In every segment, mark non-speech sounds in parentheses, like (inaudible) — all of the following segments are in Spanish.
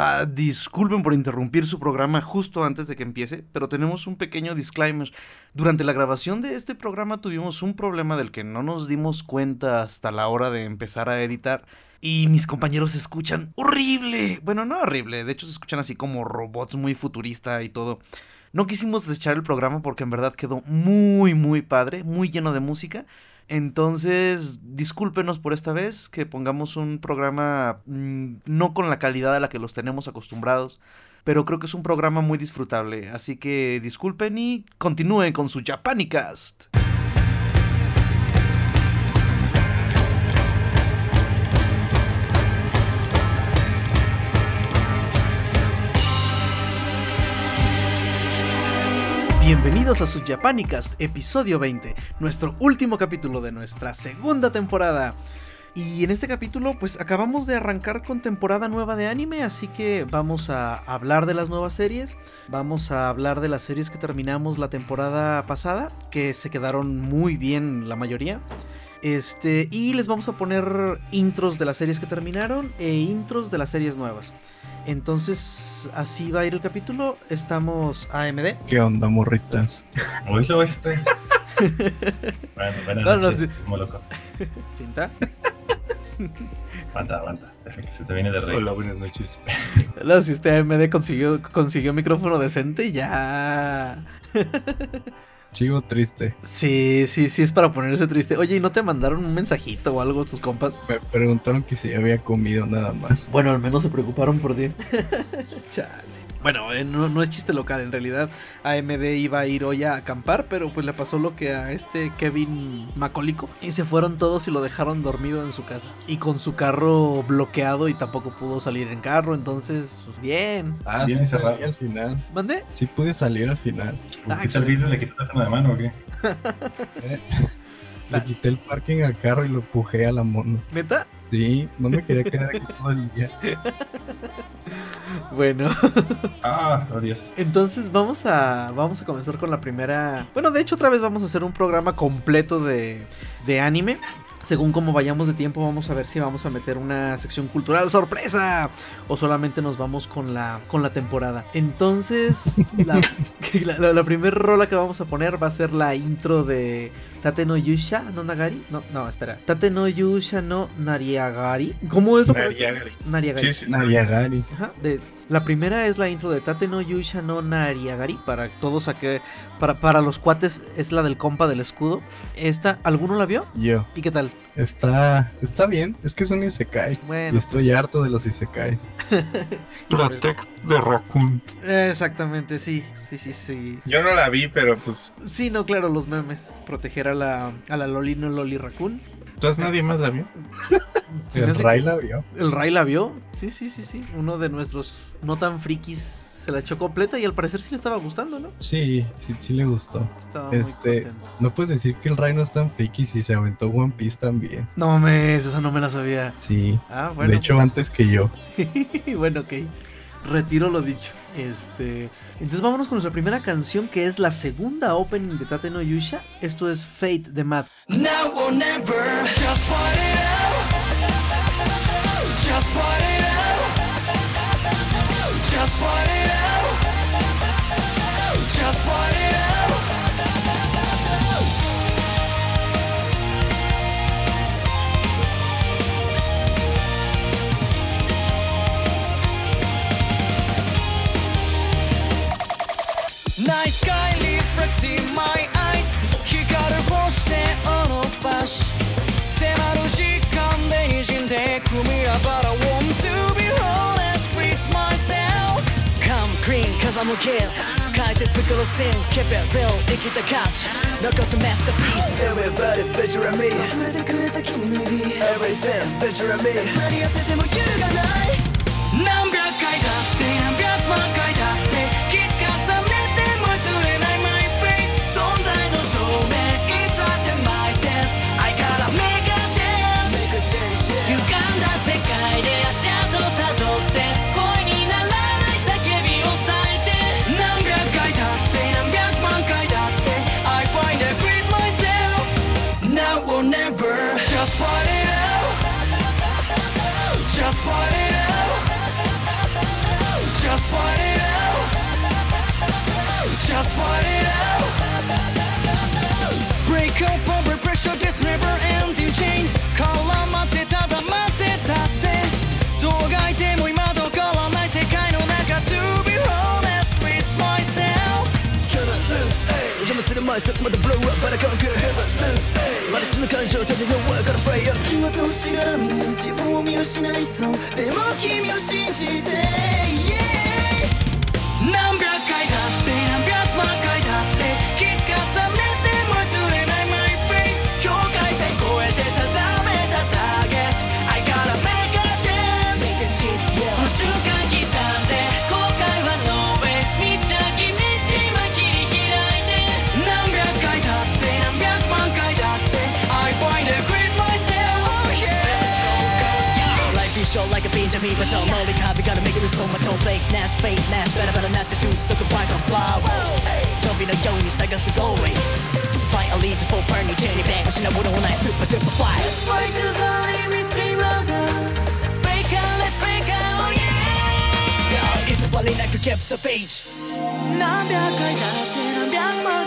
Ah, disculpen por interrumpir su programa justo antes de que empiece, pero tenemos un pequeño disclaimer. Durante la grabación de este programa tuvimos un problema del que no nos dimos cuenta hasta la hora de empezar a editar. Y mis compañeros se escuchan horrible. Bueno, no horrible, de hecho se escuchan así como robots muy futurista y todo. No quisimos desechar el programa porque en verdad quedó muy, muy padre, muy lleno de música. Entonces, discúlpenos por esta vez que pongamos un programa mm, no con la calidad a la que los tenemos acostumbrados, pero creo que es un programa muy disfrutable. Así que disculpen y continúen con su Japanicast. Bienvenidos a su Japanicast, episodio 20, nuestro último capítulo de nuestra segunda temporada. Y en este capítulo, pues acabamos de arrancar con temporada nueva de anime, así que vamos a hablar de las nuevas series, vamos a hablar de las series que terminamos la temporada pasada, que se quedaron muy bien la mayoría. Este, y les vamos a poner intros de las series que terminaron e intros de las series nuevas. Entonces, así va a ir el capítulo. Estamos AMD. ¿Qué onda, morritas? (laughs) Oílo este. (laughs) bueno, buenas No, no, noches, sí. como loco. (laughs) ¿Cinta? Aguanta, aguanta. Se te viene de rey. Hola, buenas noches. No, si este AMD consiguió, consiguió micrófono decente, ya. Sigo triste. Sí, sí, sí, es para ponerse triste. Oye, ¿y no te mandaron un mensajito o algo tus compas? Me preguntaron que si había comido nada más. Bueno, al menos se preocuparon por ti. (laughs) Chale. Bueno, eh, no, no es chiste local, en realidad AMD iba a ir hoy a acampar, pero pues le pasó lo que a este Kevin Macólico y se fueron todos y lo dejaron dormido en su casa y con su carro bloqueado y tampoco pudo salir en carro, entonces pues, bien. Ah, Bien sí encerrado. salí al final. ¿Mandé? Sí pude salir al final. Ah, ¿Qué tal le quitaste la mano o qué? (laughs) Eh, Le quité el parking al carro y lo empujé a la mono. ¿Neta? Sí, no me quería quedar aquí todo el día. (laughs) Bueno. Ah, Dios. Entonces vamos a, vamos a comenzar con la primera... Bueno, de hecho otra vez vamos a hacer un programa completo de, de anime. Según como vayamos de tiempo vamos a ver si vamos a meter una sección cultural sorpresa o solamente nos vamos con la, con la temporada. Entonces (laughs) la, la, la primera rola que vamos a poner va a ser la intro de Tate no Yusha no Nagari. No, no, espera. Tate no Yusha no Nariagari. ¿Cómo es lo Nariagari. Nariagari. Sí, sí. Nariagari. Ajá, de, la primera es la intro de Tate no Yusha no Nariagari. Para todos aquí, para, para los cuates es la del compa del escudo. Esta, ¿alguno la vio? Yo. ¿Y qué tal? Está, está bien. Es que es un isekai. Bueno, y estoy pues, harto de los isekais. (laughs) Protect de Raccoon. Exactamente, sí, sí, sí, sí. Yo no la vi, pero pues. Sí, no, claro, los memes. Proteger a la, a la Loli no Loli Raccoon. Entonces nadie más la vio. (laughs) Me el Ray que- la vio. ¿El Ray la vio? Sí, sí, sí, sí. Uno de nuestros no tan frikis se la echó completa y al parecer sí le estaba gustando, ¿no? Sí, sí, sí le gustó. Estaba Este- muy. No puedes decir que el Ray no es tan friki si se aventó One Piece también. No mames, esa no me la sabía. Sí. Ah, bueno. de hecho, pues- antes que yo. (laughs) bueno, ok. Retiro lo dicho. Este. Entonces vámonos con nuestra primera canción que es la segunda opening de Tate no Yusha. Esto es Fate de Mad. Now or never, just Night sky reflecting my eyes 光る星でを伸ばし迫る時間で滲んでく未来 But I want to be honest with myself Come clean 風向け書いて作るシーン Keep it real 生きた歌詞残す masterpiece Everybody picture me 溢れてくれた君の指 Everything picture me 何痩せても揺るがない何百回だって何百万回だって気づ 君は楽マリスの感情たちが分かるフレイヤー隙間としがらみに自分を見失いそうでも君を信じて、yeah! like a pinch of people don't know like how we gotta make it with so much old fake ness fake ness better better not to do stuck a bike on flower 飛びのように探す going Find a lead for burning journey back 失うものない super duper fly Let's fly to the sun we scream louder Let's break out let's break out oh yeah いつわりなく kept the page 何百回だって何百万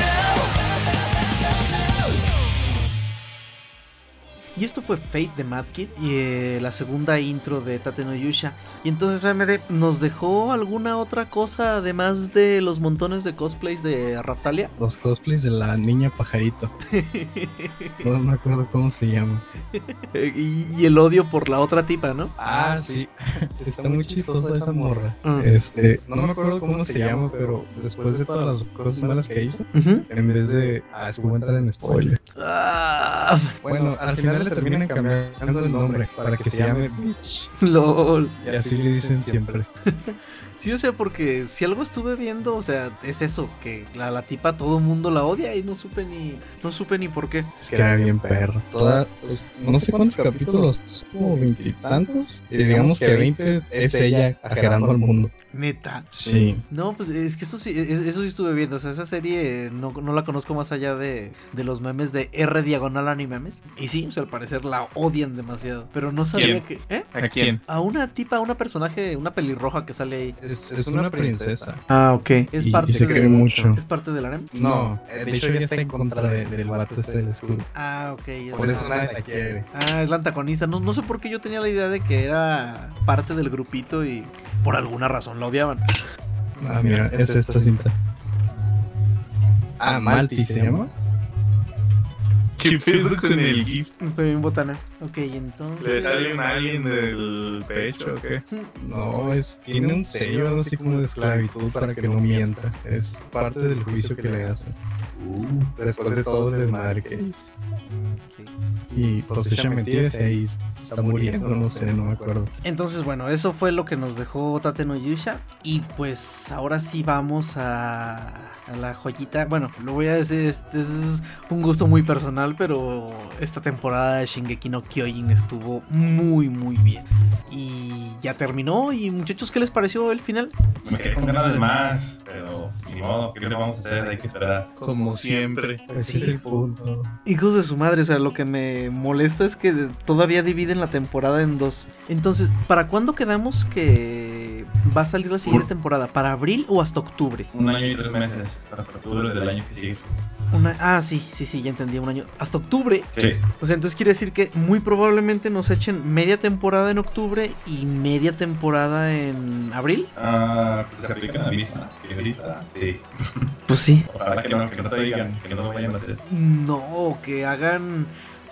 Y esto fue Fate de Mad Kid y eh, la segunda intro de Tate no Yusha. Y entonces AMD nos dejó alguna otra cosa además de los montones de cosplays de Raptalia. Los cosplays de la niña pajarito. (laughs) No me acuerdo cómo se llama. Y, y el odio por la otra tipa, ¿no? Ah, sí. Está muy chistosa esa morra. Mm. Este, no me acuerdo cómo se llama, pero después de todas las cosas malas que hizo, Ujú. en vez de. Ah, es que voy a entrar en spoiler. Ah, Bueno, al final terminan cambiando el nombre para que se llame Bitch. lol. Y así le dicen siempre. (laughs) Sí, o sea, porque si algo estuve viendo, o sea, es eso, que la, la tipa todo el mundo la odia y no supe ni no supe ni por qué. Es que era bien perro. Toda, pues, no sé cuántos capítulos, como veintitantos. Y digamos que veinte es ella agarrando al mundo. Neta. Sí. No, pues es que eso sí, es- eso sí estuve viendo. O sea, esa serie eh, no, no la conozco más allá de, de los memes de R diagonal animemes. Y sí, o sea, al parecer la odian demasiado. Pero no sabía que. ¿Eh? ¿A quién? A una tipa, a una personaje, una pelirroja que sale ahí. Es, es una princesa. Ah, ok. Es Y- parte y se de- cree mucho. Es parte del harem. No, de hecho ella está en contra de- del vato este del escudo. Ah, ok. ya Por eso nadie la quiere. Ah, es la antagonista. No, no sé por qué yo tenía la idea de que era parte del grupito y por alguna razón la odiaban. Ah, mira, es esta cinta. Ah, Malti se llama. ¿Qué pedo con el GIF? Estoy bien botana. Ok, entonces. ¿Le sale un alien del pecho o qué? No, es, tiene un sello así como de esclavitud para que no mienta. Es parte del juicio que le hacen. Después de todo el desmadre que hizo. Ok. Y pues echa mentiras y ahí se está muriendo, no sé, no me acuerdo. Entonces, bueno, eso fue lo que nos dejó Tate no Yusha. Y pues ahora sí vamos a, a la joyita. Bueno, lo voy a decir, este es un gusto muy personal, pero esta temporada de Shingeki no Kyojin estuvo muy, muy bien. Y ya terminó. Y muchachos, ¿qué les pareció el final? Me quedé con ganas de más, pero ni modo, ¿qué le vamos a hacer? Hay que esperar. Como siempre. Ese es el punto. Hijos de su madre, o sea, lo que me molesta es que todavía dividen la temporada en dos. Entonces, ¿para cuándo quedamos que va a salir la siguiente temporada? ¿Para abril o hasta octubre? Un año y tres meses, hasta octubre del año que sigue. Una, ah, sí, sí, sí, ya entendí, un año. Hasta octubre. Sí, O sea, entonces quiere decir que muy probablemente nos echen media temporada en octubre y media temporada en abril. ah, pues se aplica la misma. que ahorita, sí. Pues sí. Ojalá que no, que no te digan, que no lo vayan a hacer. No, que hagan...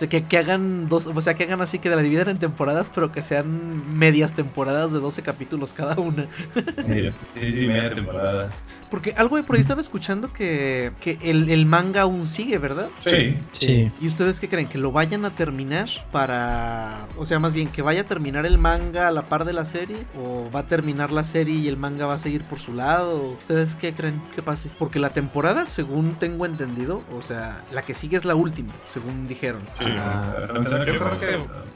Que, que hagan dos, o sea, que hagan así que la dividan en temporadas, pero que sean medias temporadas de 12 capítulos cada una. Sí, sí, media temporada. Porque algo de por ahí estaba escuchando que, que el, el manga aún sigue, ¿verdad? Sí, Sí. ¿Y ustedes qué creen? ¿Que lo vayan a terminar para... O sea, más bien, que vaya a terminar el manga a la par de la serie? ¿O va a terminar la serie y el manga va a seguir por su lado? ¿Ustedes qué creen que pase? Porque la temporada, según tengo entendido, o sea, la que sigue es la última, según dijeron. sí. Ah, Yo creo que-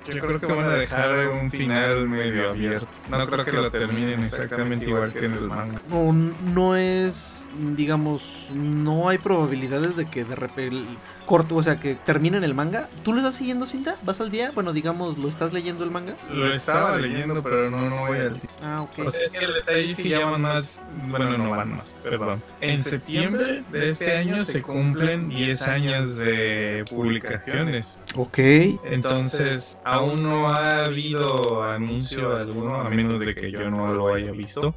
que, yo creo que van a dejar un final medio abierto. No creo que lo terminen exactamente igual que en el manga. No, no es es, digamos, no hay probabilidades de que de repente corto, o sea, que terminen el manga. ¿Tú lo estás siguiendo, Cinta? ¿Vas al día? Bueno, digamos, ¿lo estás leyendo el manga? Lo estaba leyendo, pero no, no voy al Ah, ok. O sea, es que el detalle sí ya van más. Bueno, no van más, perdón. En septiembre de este año se cumplen 10 años de publicaciones. Ok. Entonces, aún no ha habido anuncio alguno, a menos de que yo no lo haya visto,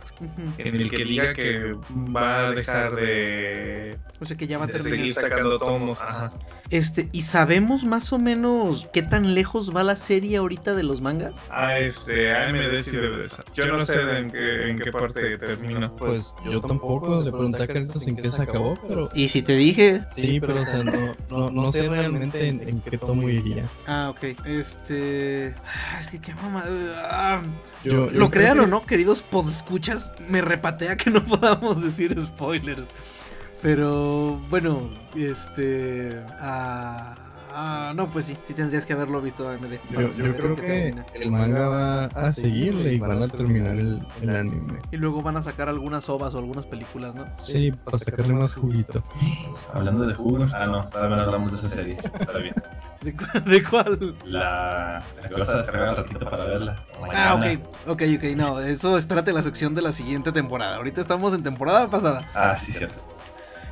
en el que diga que va a dejar de, O sea que ya va a terminar. seguir sacando tomos. Ajá. Este, ¿y sabemos más o menos qué tan lejos va la serie ahorita de los mangas? Ah, este, AMD sí debe de saber. Yo no sé en qué, en qué parte termina. Pues yo tampoco le pregunté a Caritas en qué se acabó, pero Y si te dije. sí, pero o sea, no, no, no (laughs) sé realmente en, en qué tomo iría. Ah, ok. Este. ah, Es que qué mamá. ah. Yo, yo Lo crean que- o no, queridos podescuchas, me repatea que no (laughs) podamos decir spoilers. Pero bueno, este. Ah, ah, no, pues sí, sí tendrías que haberlo visto AMD. Yo, yo creo que el manga va a seguirle y van a terminar el, el anime. Y luego van a sacar algunas ovas o algunas películas, ¿no? Sí, para sacarle más juguito. Hablando de jugos. Ah, no, todavía no hablamos de esa serie. (laughs) Está bien. ¿De, cu- (laughs) de cuál? La, la que vas a descargar al ratito para verla. Ah, ok, ok, ok, no, eso espérate la sección de la siguiente temporada. Ahorita estamos en temporada pasada. Ah, sí, cierto.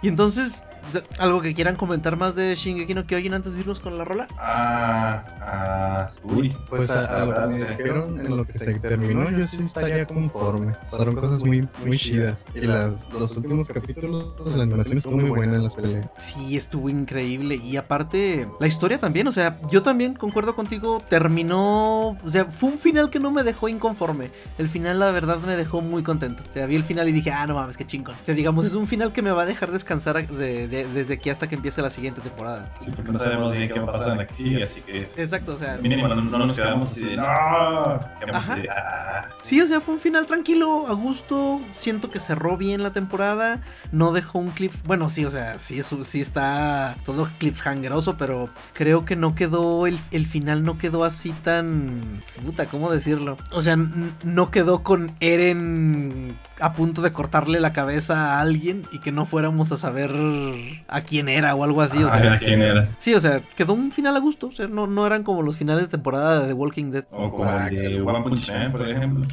Y entonces, o sea, algo que quieran comentar más de Shingeki no Kyojin antes de irnos con la rola. Ah, ah, uy. Pues a, a lo que me dijeron en lo que se terminó, yo sí estaría conforme. Pasaron cosas muy, muy chidas. Y las, los últimos capítulos, la animación estuvo muy buena en las peleas. Sí, estuvo increíble. Y aparte, la historia también, o sea, yo también concuerdo contigo, terminó, o sea, fue un final que no me dejó inconforme. El final, la verdad, me dejó muy contento. O sea, vi el final y dije, ah, no mames, qué chingón. O sea, digamos, es un final que me va a dejar descansar de- de- desde aquí hasta que empiece la siguiente temporada. Sí, porque no sabemos bien qué va a pasar en la que sigue, así que. Exacto, o sea, Mínimo no, no nos quedamos así de. ¡No! Quedamos Ajá. así de, "Ah". Sí, o sea, fue un final tranquilo, a gusto. Siento que cerró bien la temporada. No dejó un clip. Bueno, sí, o sea, sí, eso, sí está todo cliffhangeroso, pero creo que no quedó. El, el final no quedó así tan. Puta, ¿cómo decirlo? O sea, no quedó con Eren a punto de cortarle la cabeza a alguien y que no fuéramos a saber a quién era o algo así. O Ah, sea, ¿quién era? sí, o sea, quedó un final a gusto. O sea, no, no eran como los finales de temporada de The Walking Dead. O como el de One Punch Man, por ejemplo.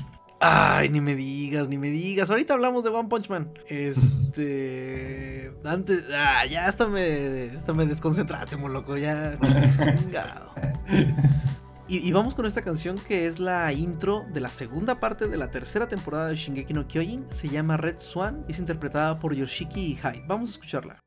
Ay, ni me digas, ni me digas. Ahorita hablamos de One Punch Man. Este. (laughs) Antes. Ah, ya hasta me. Hasta me desconcentraste, muy loco. Ya. Chingado. (laughs) Y, y vamos con esta canción que es la intro de la segunda parte de la tercera temporada de Shingeki no Kyojin. Se llama Red Swan y es interpretada por Yoshiki Ihai. Vamos a escucharla.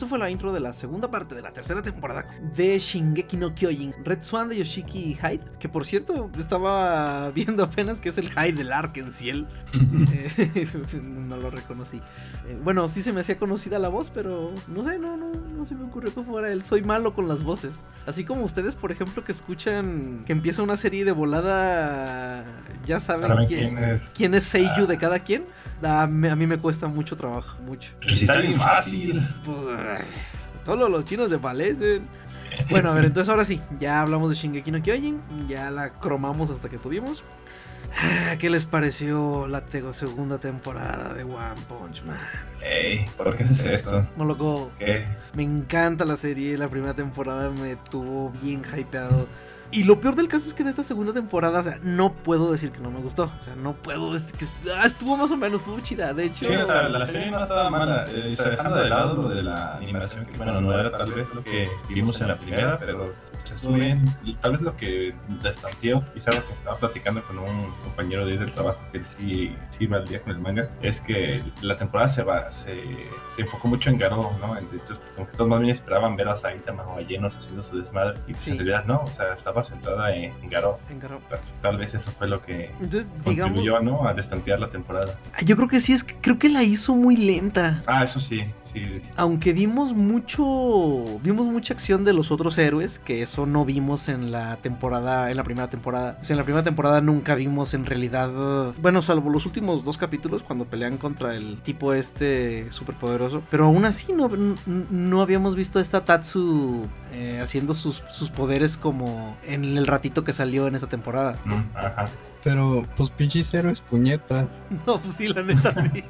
Esto fue la intro de la segunda parte de la tercera temporada de Shingeki no Kyojin. Red Swan de Yoshiki Hyde, que por cierto estaba viendo apenas que es el Hyde del Arkenciel. (laughs) Eh, (laughs) no lo reconocí. Eh, bueno, sí se me hacía conocida la voz, pero no sé, no, no, se me ocurrió que fuera él. Soy malo con las voces. Así como ustedes, por ejemplo, que escuchan que empieza una serie de volada, ya saben ¿Saben quién, quién es? quién es Seiyu de cada quien. A mí, a mí me cuesta mucho trabajo, mucho. Pero si está bien fácil. Pues, Todos los chinos se parecen. Bueno, a ver, entonces ahora sí, ya hablamos de Shingeki no Kyojin, ya la cromamos hasta que pudimos. (laughs) ¿Qué les pareció la segunda temporada de One Punch Man? Ey, ¿por qué haces esto? Me encanta la serie, la primera temporada me tuvo bien hypeado. Y lo peor del caso es que en esta segunda temporada, o sea, no puedo decir que no me gustó. O sea, no puedo decir que ah, estuvo más o menos, estuvo chida. De hecho, Sí, o sea, la serie no estaba mala. Eh, o sea, dejando de lado lo de la animación, que bueno, no era tal vez lo que vimos en la primera, pero se estuvo bien. Y tal vez lo que destanteó, quizá lo que estaba platicando con un compañero de ahí del trabajo que sí, sí va al día con el manga, es que la temporada se va, se, se enfocó mucho en Garou, ¿no? Entonces, como que todos más bien esperaban ver a Saitama o a Llenos haciendo su desmadre, y pues Sí. en realidad no, o sea, estaba centrada en, en Garou. Entonces, Tal vez eso fue lo que Entonces, digamos, contribuyó ¿no? a destantear la temporada. yo creo que sí, es que creo que la hizo muy lenta. Ah, eso sí, sí. sí. Aunque vimos mucho, vimos mucha acción de los otros héroes, que eso no vimos en la temporada, en la primera temporada. O sea, en la primera temporada nunca vimos en realidad, bueno, salvo los últimos dos capítulos cuando pelean contra el tipo este superpoderoso. Pero aún así no, no habíamos visto a esta Tatsu eh, haciendo sus, sus poderes como en el ratito que salió en esta temporada. Ajá. Pero, pues pinches héroes, puñetas. (laughs) No, pues sí, la neta sí.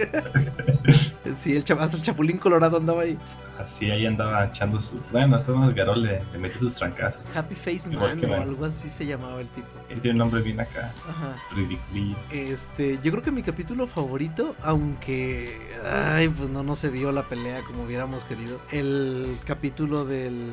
(laughs) sí, el hasta el Chapulín Colorado andaba ahí. Así ahí andaba echando su. Bueno, a todos Garol le, le metió sus trancazos. Happy Face Igual Man o Man. algo así se llamaba el tipo. Él tiene un nombre bien acá, Ajá. ridículo. Este, yo creo que mi capítulo favorito, aunque ay, pues no no se vio la pelea como hubiéramos querido. El capítulo del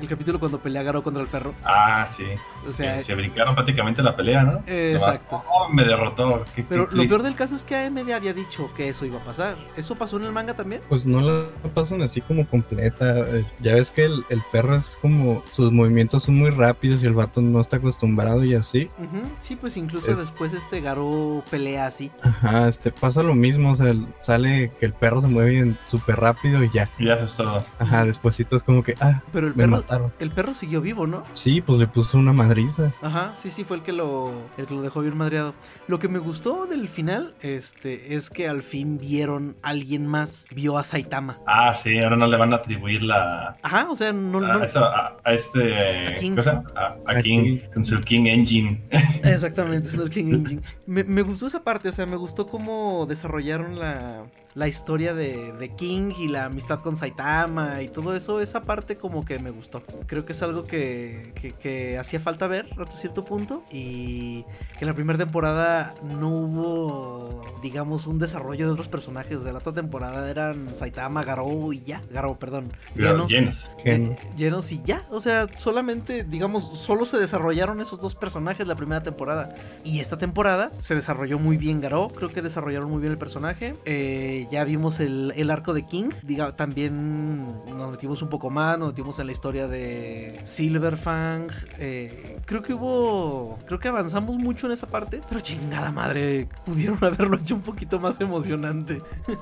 el capítulo cuando pelea Garo contra el perro. Ah, sí. O sea, Que se brincaron prácticamente la pelea, ¿no? Exacto. Oh, me derrotó. Qué- qué pero lo peor del caso es que AMD había dicho que eso iba a pasar. ¿Eso pasó en el manga también? Pues no la pasan así como completa. eh, Ya ves que el, el perro es como. Sus movimientos son muy rápidos y el vato no está acostumbrado y así. Ujú, Sí, pues incluso Es- después este Garo pelea así. Ajá, este pasa lo mismo. O sea, sale que el perro se mueve bien súper rápido y ya. Ya eso es todo. Ajá, despuésito es como que, ah, Pero el me perro, mataron. el perro siguió vivo, ¿no? Sí, pues le puso una madriza. Ajá, sí, sí, fue el que lo, el que lo dejó bien madreado. Lo que me gustó del final, este, es que al fin vieron alguien más, vio a Saitama. Ah, sí, ahora no le van a atribuir la. Ajá, o sea, no, a, no, eso, a, a este. A King. ¿cómo se llama? A, a A King, King. con su King Engine. (laughs) exactamente, es el King Engine. Me, me gustó esa parte, o sea, me gustó cómo desarrollaron la, la historia de, de King y la amistad con Saitama y todo eso, esa parte como que me gustó. Creo que es algo que, que, que hacía falta ver hasta cierto punto y que en la primera temporada no hubo, digamos, un desarrollo de otros personajes. O sea, la otra temporada eran Saitama, Garou y ya. Garou, perdón. Genos. llenos. Genio. Eh, llenos y ya. O sea, solamente, digamos, solo se desarrollaron esos dos personajes la primera temporada. Y esta temporada se desarrolló muy bien Garou. Creo que desarrollaron muy bien el personaje. Eh, ya vimos el, el arco de King. Diga, también nos metimos un poco más. Nos metimos en la historia de Silverfang. Eh, creo que hubo. Creo que avanzamos mucho en esa parte. Pero chingada madre. Pudieron (laughs) haberlo hecho un poquito más emocionante. (laughs)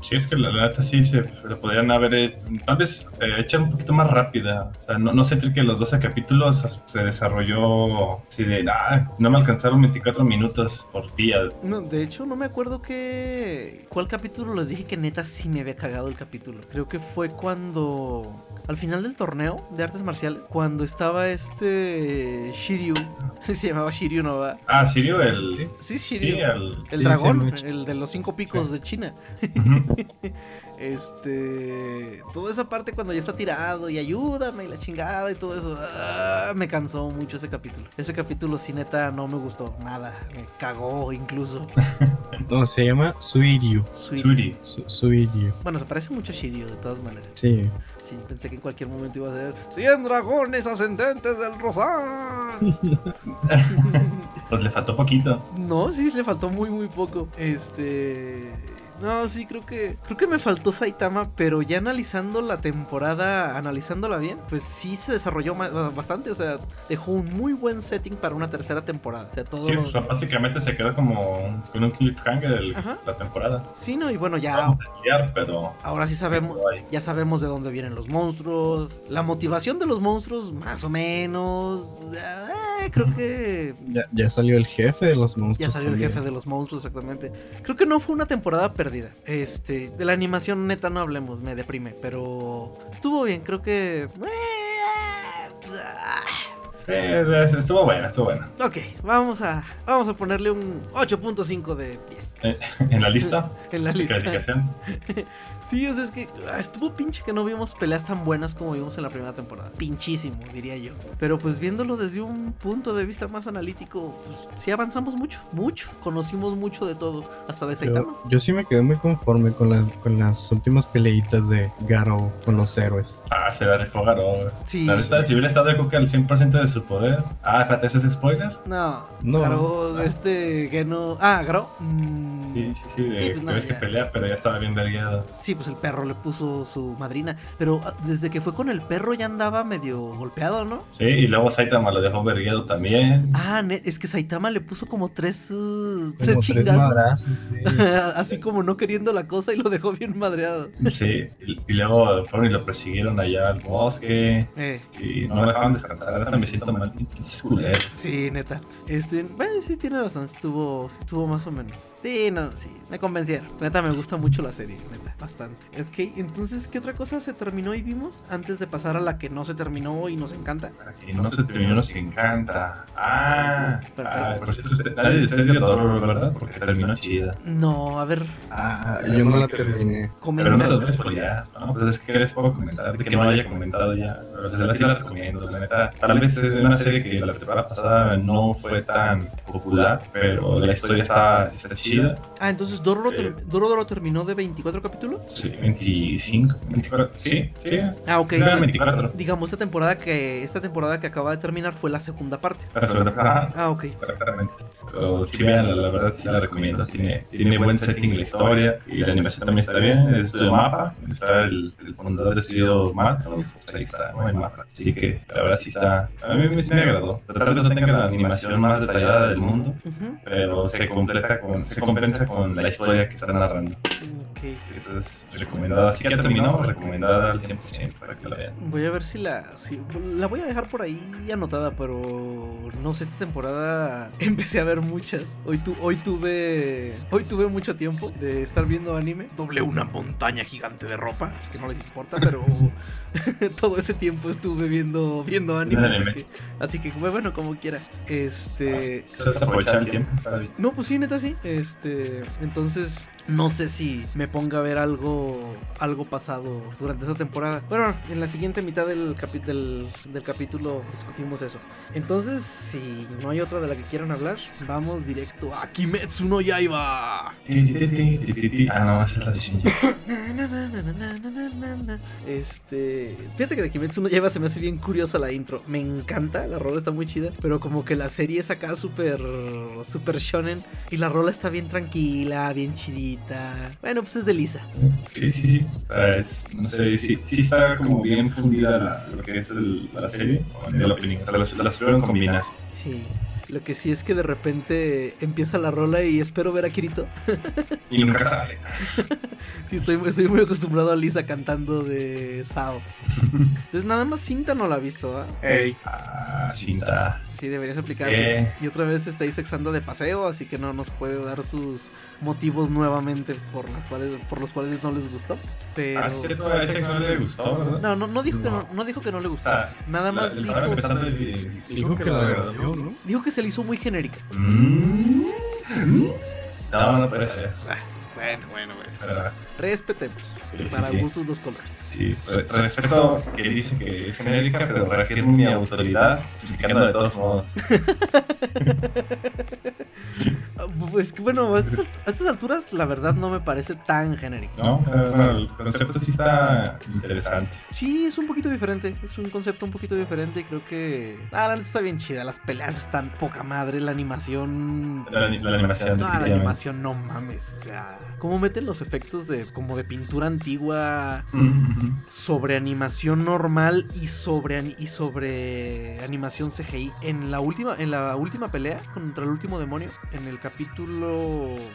Sí, es que la, la neta sí se lo podrían haber eh, tal vez eh, hecho un poquito más rápida. O sea, no, no sé que los 12 capítulos se desarrolló así de, ah, no me alcanzaron 24 minutos por día. No, de hecho, no me acuerdo qué. ¿Cuál capítulo les dije que neta sí me había cagado el capítulo? Creo que fue cuando. Al final del torneo de artes marciales, cuando estaba este. Shiryu. (laughs) Se llamaba Shiryu Nova. Ah, Sirio, el... Sí, Sí, Shiryu. el... dragón, sí, el de los cinco picos de China. (laughs) Este. Toda esa parte cuando ya está tirado y ayúdame y la chingada y todo eso. ah, me cansó mucho ese capítulo. Ese capítulo, sí, neta, no me gustó nada. Me cagó incluso. (laughs) No, se llama Suiryu. Suri. Su- Suiryu. Bueno, se parece mucho a Shiryu de todas maneras. Sí. Sí, pensé que en cualquier momento iba a ser 100 dragones ascendentes del Rosal. (laughs) Pues le faltó poquito. no, sí, le faltó muy, muy poco. Este. No, sí, creo que. Creo que me faltó Saitama, pero ya analizando la temporada, analizándola bien, pues sí se desarrolló bastante. O sea, dejó un muy buen setting para una tercera temporada. O sea, todo. Sí, lo- o sea, básicamente se quedó como un- con un cliffhanger el- la temporada. Sí, no, y bueno, ya. Liar, pero... Ahora sí sabemos. Ya sabemos de dónde vienen los monstruos. La motivación de los monstruos, más o menos. Eh, creo que Ya, ya salió el jefe de los monstruos. ya salió el jefe de los monstruos, exactamente. Creo que no fue una temporada Este, de la animación neta no hablemos, me deprime. Pero estuvo bien, creo que. Sí, es- estuvo buena, estuvo buena. Ok, vamos a, vamos a ponerle un 8.5 de 10 (laughs) En la lista (laughs) en la de lista. calificación. (laughs) Sí, o sea, es que ah, estuvo pinche que no vimos peleas tan buenas como vimos en la primera temporada. Pinchísimo, diría yo. Pero pues viéndolo desde un punto de vista más analítico, pues sí avanzamos mucho, mucho. Conocimos mucho de todo, hasta de Saitama. Yo, yo sí me quedé muy conforme con las, con las últimas peleitas de Garo con los héroes. Ah, se la refogaron. güey. Sí. La neta, si hubiera estado Goku al 100% de su poder. Ah, espérate, ¿eso es spoiler? No, No. Garo, este Geno. Ah, Garo. mm, Sí, sí, sí. De, Sí, pues que no, ves que pelea, pero ya estaba bien vergueado. Sí, pues el perro le puso su madrina. Pero ah, desde que fue con el perro ya andaba medio golpeado, ¿no? Sí, y luego Saitama lo dejó vergueado también. Ah, es que Saitama le puso como tres, uh, Como tres chingazos. madrazos, sí. (laughs) Así como no queriendo la cosa y lo dejó bien madreado. Sí, y, y luego fueron y lo persiguieron allá al bosque. Eh, Y no me dejaban descansar. Ahora me siento mal. sí, neta. Este, bueno, sí tiene razón, estuvo, estuvo más o menos. Sí, no, sí, me convencieron. Neta, me gusta mucho la serie, neta, bastante. Ok, entonces, ¿qué otra cosa se terminó y vimos? Antes de pasar a la que no se terminó y nos encanta. Y no se terminó, nos encanta. Ah, Pero- ah, por cierto, usted- nadie de ustedes vio Dororo, ¿verdad? Porque terminó chida. No, a ver, Ah, yo no la terminé. Pero no se comenta. lo voy a spoilear, ¿no? Pues es que les puedo comentar de que no haya comentado ya. Pero la verdad sí la recomiendo, la neta. Tal vez es una serie que la temporada pasada no fue tan popular, pero la historia está, está chida. Ah, entonces Dororo, Eh. ter- Dororo terminó de 24 capítulos. Sí, 25, 24. Sí, sí. Ah, ok. Era entonces, 24. digamos, esta temporada que esta temporada que acaba de terminar fue la segunda parte. La segunda- ajá, Ah, ok. Exactamente. Pero sí, vean, la verdad sí la recomiendo. Tiene, tiene buen setting la historia y la animación también está bien. Es estudio mapa. Está el, el fundador de estudio mapa. ahí está, ¿no? el mapa. Así que la verdad sí está. A mí sí me agradó. Tal vez no tenga la animación más detallada del mundo, pero se completa con, se compensa con la historia que están narrando. Ok. Eso es recomendado. Así que ya terminó, recomendada al 100% para que la vean. Voy a ver si la. Si, la voy a dejar por ahí anotada, pero no sé, esta temporada (laughs) empecé a ver muchas. Hoy, tu, hoy tuve. Hoy tuve mucho tiempo de estar viendo anime. Doble una montaña gigante de ropa. Que no les importa, pero (laughs) (laughs) todo ese tiempo estuve viendo, viendo anime. Así que, así que, bueno, como quiera. Este. Aprovechar el tiempo. No, pues sí, neta sí. Este, entonces no sé si me ponga a ver algo, algo pasado durante esta temporada. Pero bueno, en la siguiente mitad del, capítulo discutimos eso. Entonces, si no hay otra de la que quieran hablar, vamos directo a Kimetsu no Yaiba. No, (laughs) Este, fíjate que de Kimetsu no Yaiba se me hace bien curiosa la intro. Me encanta, la rola está muy chida, pero como que la serie es acá súper, súper shonen y la rola está bien tranquila, bien chidita bueno, pues es de Lisa. Sí, sí, sí. O sea, es, no sé, sí, sí está como bien fundida la, lo que es el- la serie, opinión. O sea, las, las combinar. Sí. Lo que sí es que de repente empieza la rola y espero ver a Kirito. Y nunca sale. (laughs) Sí, estoy, estoy muy acostumbrado a Lisa cantando de Sao. Entonces nada más Cinta no la ha visto, ¿ah? Ey. Ah, cinta. Sí, deberías aplicarte. Eh. Y otra vez está Isaac anda de paseo, así que no nos puede dar sus motivos nuevamente por, las cuales, por los cuales no les gustó. Pero. Ah, es cierto, a ese no le gustó, ¿verdad? No, no, no dijo, Que no, no dijo que no le gustó. Ah, Nada más La- dijo, empezando y- Dijo que la ¿no? dijo que se le hizo muy genérica. Mm. No, no puede ser. Bueno, bueno, bueno. Pero, Respetemos. Sí, sí, para sí. gustos los colores. Sí, re- respeto que dice que es genérica, pero reafirmo mi autoridad criticando de todos modos. (laughs) Ah, Pues bueno, a estas, a estas alturas la verdad no me parece tan genérico. ¿No? O sea, bueno, el concepto sí está interesante. Sí, es un poquito diferente. Es un concepto un poquito diferente creo que. Ah, la neta está bien chida. Las peleas están poca madre. La animación. La, la animación. No, la definitivamente. animación no mames. O sea, cómo meten los efectos de como de pintura antigua sobre animación normal y sobre y sobre animación CGI en la última en la última pelea contra el último demonio en el capítulo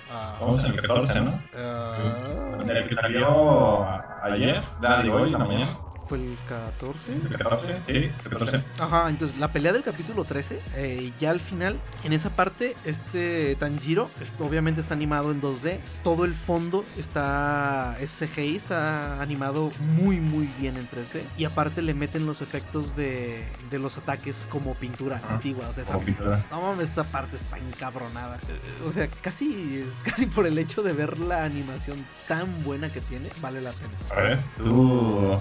ah, Vamos en el 14, ¿no? ah, El que salió ayer, ah, digo hoy, en la mañana. Fue el 14 El 14, sí, el 14. Ajá, entonces la pelea del capítulo 13, eh, ya al final, en esa parte, este Tanjiro, es- obviamente está animado en 2D, todo el fondo está, es CGI, está animado muy muy bien en 3D, y aparte le meten los efectos de, de los ataques como pintura Ajá. antigua, o sea, esa, pintura. no mames, esa parte está encabronada, o sea, casi, es- (laughs) casi por el hecho de ver la animación tan buena que tiene, vale la pena. A ver, tú,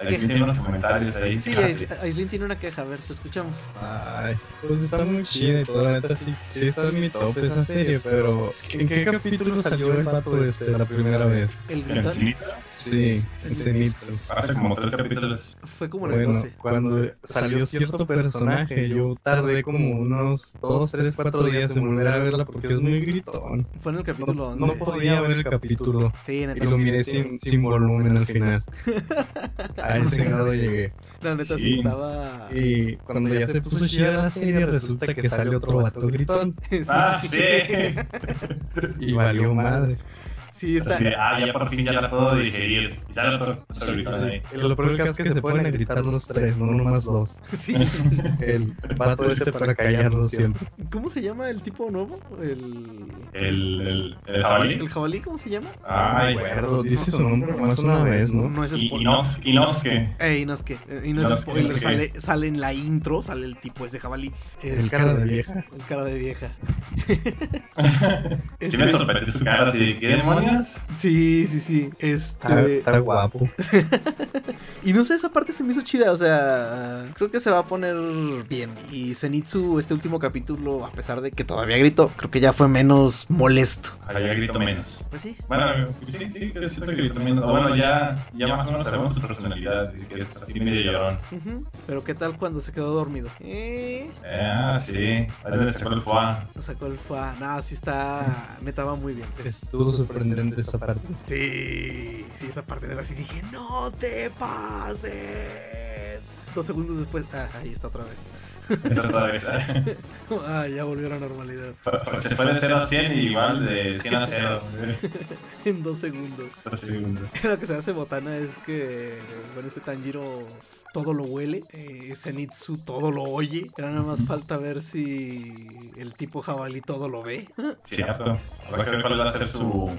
Aislinn tiene unos comentarios ahí. Sí, Ais- Aislinn tiene una queja, a ver, te escuchamos. Ay, pues está muy chida y toda la neta sí, sí está en mi top esa serie, pero ¿en qué capítulo salió el vato este la primera vez? El En Zenitsu, Sí, en Zenitsu. Hace como tres capítulos. fue como en el Bueno, 12. cuando salió cierto personaje, yo tardé como unos 2, 3, 4 días en volver a verla porque es muy gritón. Fue en el capítulo No, 11. no podía ver el capítulo Sí, y neta. lo sí. miré sin, sin volumen al final. (laughs) A ese grado llegué. La neta sí, Sí. estaba. Y cuando ya se puso chida la serie, resulta que sale otro vato gritón (laughs) Sí, Ah, sí. y valió madre. Sí, está. Así ah, ya por fin ya la puedo digerir. Y sale otro, otro gritón ahí. Y lo peor caso es que se ponen a gritar los tres, no nomás dos. (laughs) Sí. El vato este para callarlos siempre. ¿Cómo se llama el tipo nuevo? El. El, el, el jabalí. ¿El jabalí? ¿Cómo se llama? Ay, Acuerdo, dice su nombre más una vez, ¿no? No es spoiler. que. Que. eh, Y no es que, spoiler. que. Sale, sale en la intro, sale el tipo ese jabalí. El Es- cara de vieja. El cara de vieja. (laughs) Sí me sorprendió su cara así ¿qué demonios? Sí, sí, sí. Está, Este. está guapo. (laughs) Y no sé, esa parte se me hizo chida, o sea, creo que se va a poner bien. Y Zenitsu, este último capítulo, a pesar de que todavía gritó, creo que ya fue menos molesto. Allá grito menos. Pues sí. Bueno, sí, sí, que siento que grito menos. Bueno, ya, ya más o menos sabemos su personalidad, que es así medio llorón. Pero ¿qué tal cuando se quedó dormido? Eh, Ah, sí. Ahí le sacó el foie. sacó el fa. Nada, sí está. Neta va muy bien. Estuvo sorprendente esa parte. Sí, sí, esa parte de así dije, no te pases. Dos segundos después, ah, ahí está otra vez. Esta otra vez. ¿eh? (laughs) ah, ya volvió a la normalidad. Se fue de 0 a 100 y igual de 100 a 0. (laughs) En dos segundos. Dos segundos. (laughs) Lo que se hace botana es que con este Tanjiro todo lo huele, eh, Zenitsu todo lo oye. Era nada más falta ver si el tipo jabalí todo lo ve. Cierto. Habrá que ver cuál va a ser su,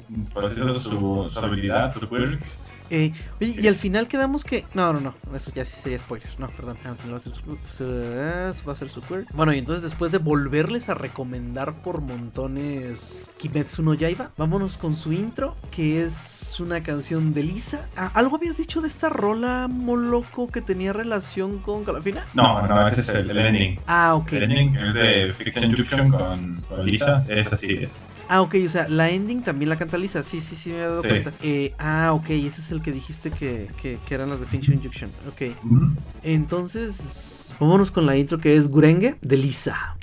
decirlo, su, su habilidad, su quirk. Eh, oye, y al final quedamos que. No, no, no. Eso ya sí sería spoiler. No, perdón. Va a ser su, su- eh, va a ser su quirk. Bueno, y entonces después de volverles a recomendar por montones Kimetsu no Yaiba, vámonos con su intro, que es una canción de Lisa. Ah, ¿Algo habías dicho de esta rola moloco que tenía relación con Calafina? No, no, ese es el, el ending. Ah, ok. El ending es de Fiction Junction con, con Lisa. Es así, es. Ah, ok, o sea, la ending también la canta Lisa. Sí, sí, sí, me he dado Sí. cuenta. Eh, ah, ok, ese es el que dijiste que, que, que eran las de Fiction Junction. Ok. Entonces, vámonos con la intro que es Gurenge de Lisa.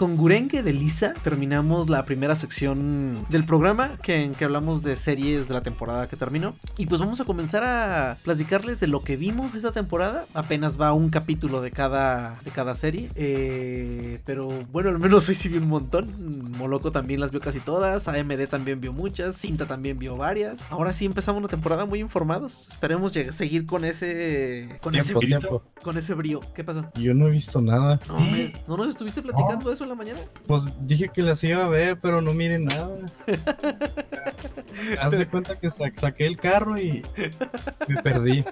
Con Gurenge de Lisa terminamos la primera sección del programa que, en que hablamos de series de la temporada que terminó. Y pues vamos a comenzar a platicarles de lo que vimos esta temporada. Apenas va un capítulo de cada, de cada serie. Eh, pero bueno, al menos hoy sí vi un montón. Moloco también las vio casi todas. AMD también vio muchas. Cinta también vio varias. Ahora sí empezamos una temporada muy informados. Esperemos lleg- seguir con ese. Con ese, Tiempo, tiempo. con ese brío. ¿Qué pasó? Yo no he visto nada. No, ¿no nos estuviste platicando eso en la mañana? Pues dije que las iba a ver, pero no miren nada. (laughs) Haz de cuenta que sa- saqué el carro y me perdí.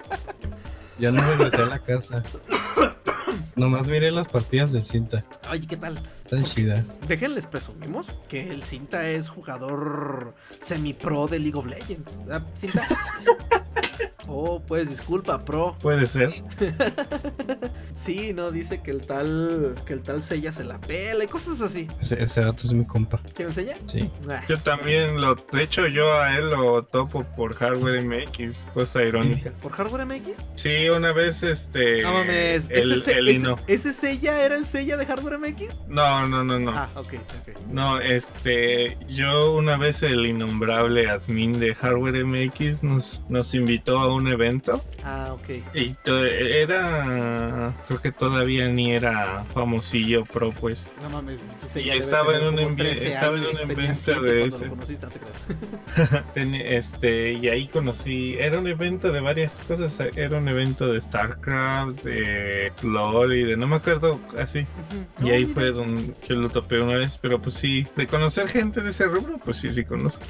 Ya no regresé a la casa. (coughs) Nomás miré las partidas del Cinta. Oye, ¿qué tal? Están chidas. Déjenles presumimos que el Cinta es jugador semi-pro de League of Legends. ¿verdad, Cinta? (laughs) Oh, pues disculpa, pro. Puede ser. (laughs) Sí, no, dice que el tal. que el tal Sella se la pela y cosas así. Ese, ese gato es mi compa. ¿Quién enseña? Sí. Ah, Yo también lo. De hecho, yo a él lo topo por Hardware MX, cosa irónica. ¿Por Hardware MX? Sí, una vez este. No mames, El, ¿ese, se- el ese, Ese Sella era el Sella de Hardware MX? No, no, no, no. Ah, ok, ok. No, este, yo una vez el innombrable admin de Hardware MX nos, nos invitó a un evento Ah, ok. y era, creo que todavía ni era famosillo pro pues. No mames, Sella Y estaba en un como envi- 13 estaba en un evento 7 de ese. lo conociste, (laughs) Este, y ahí conocí, era un evento de varias cosas, era un evento de StarCraft, de LOL de no me acuerdo así. Y ahí fue donde yo lo topé una vez, pero pues sí, de conocer gente de ese rubro, pues sí, sí conozco.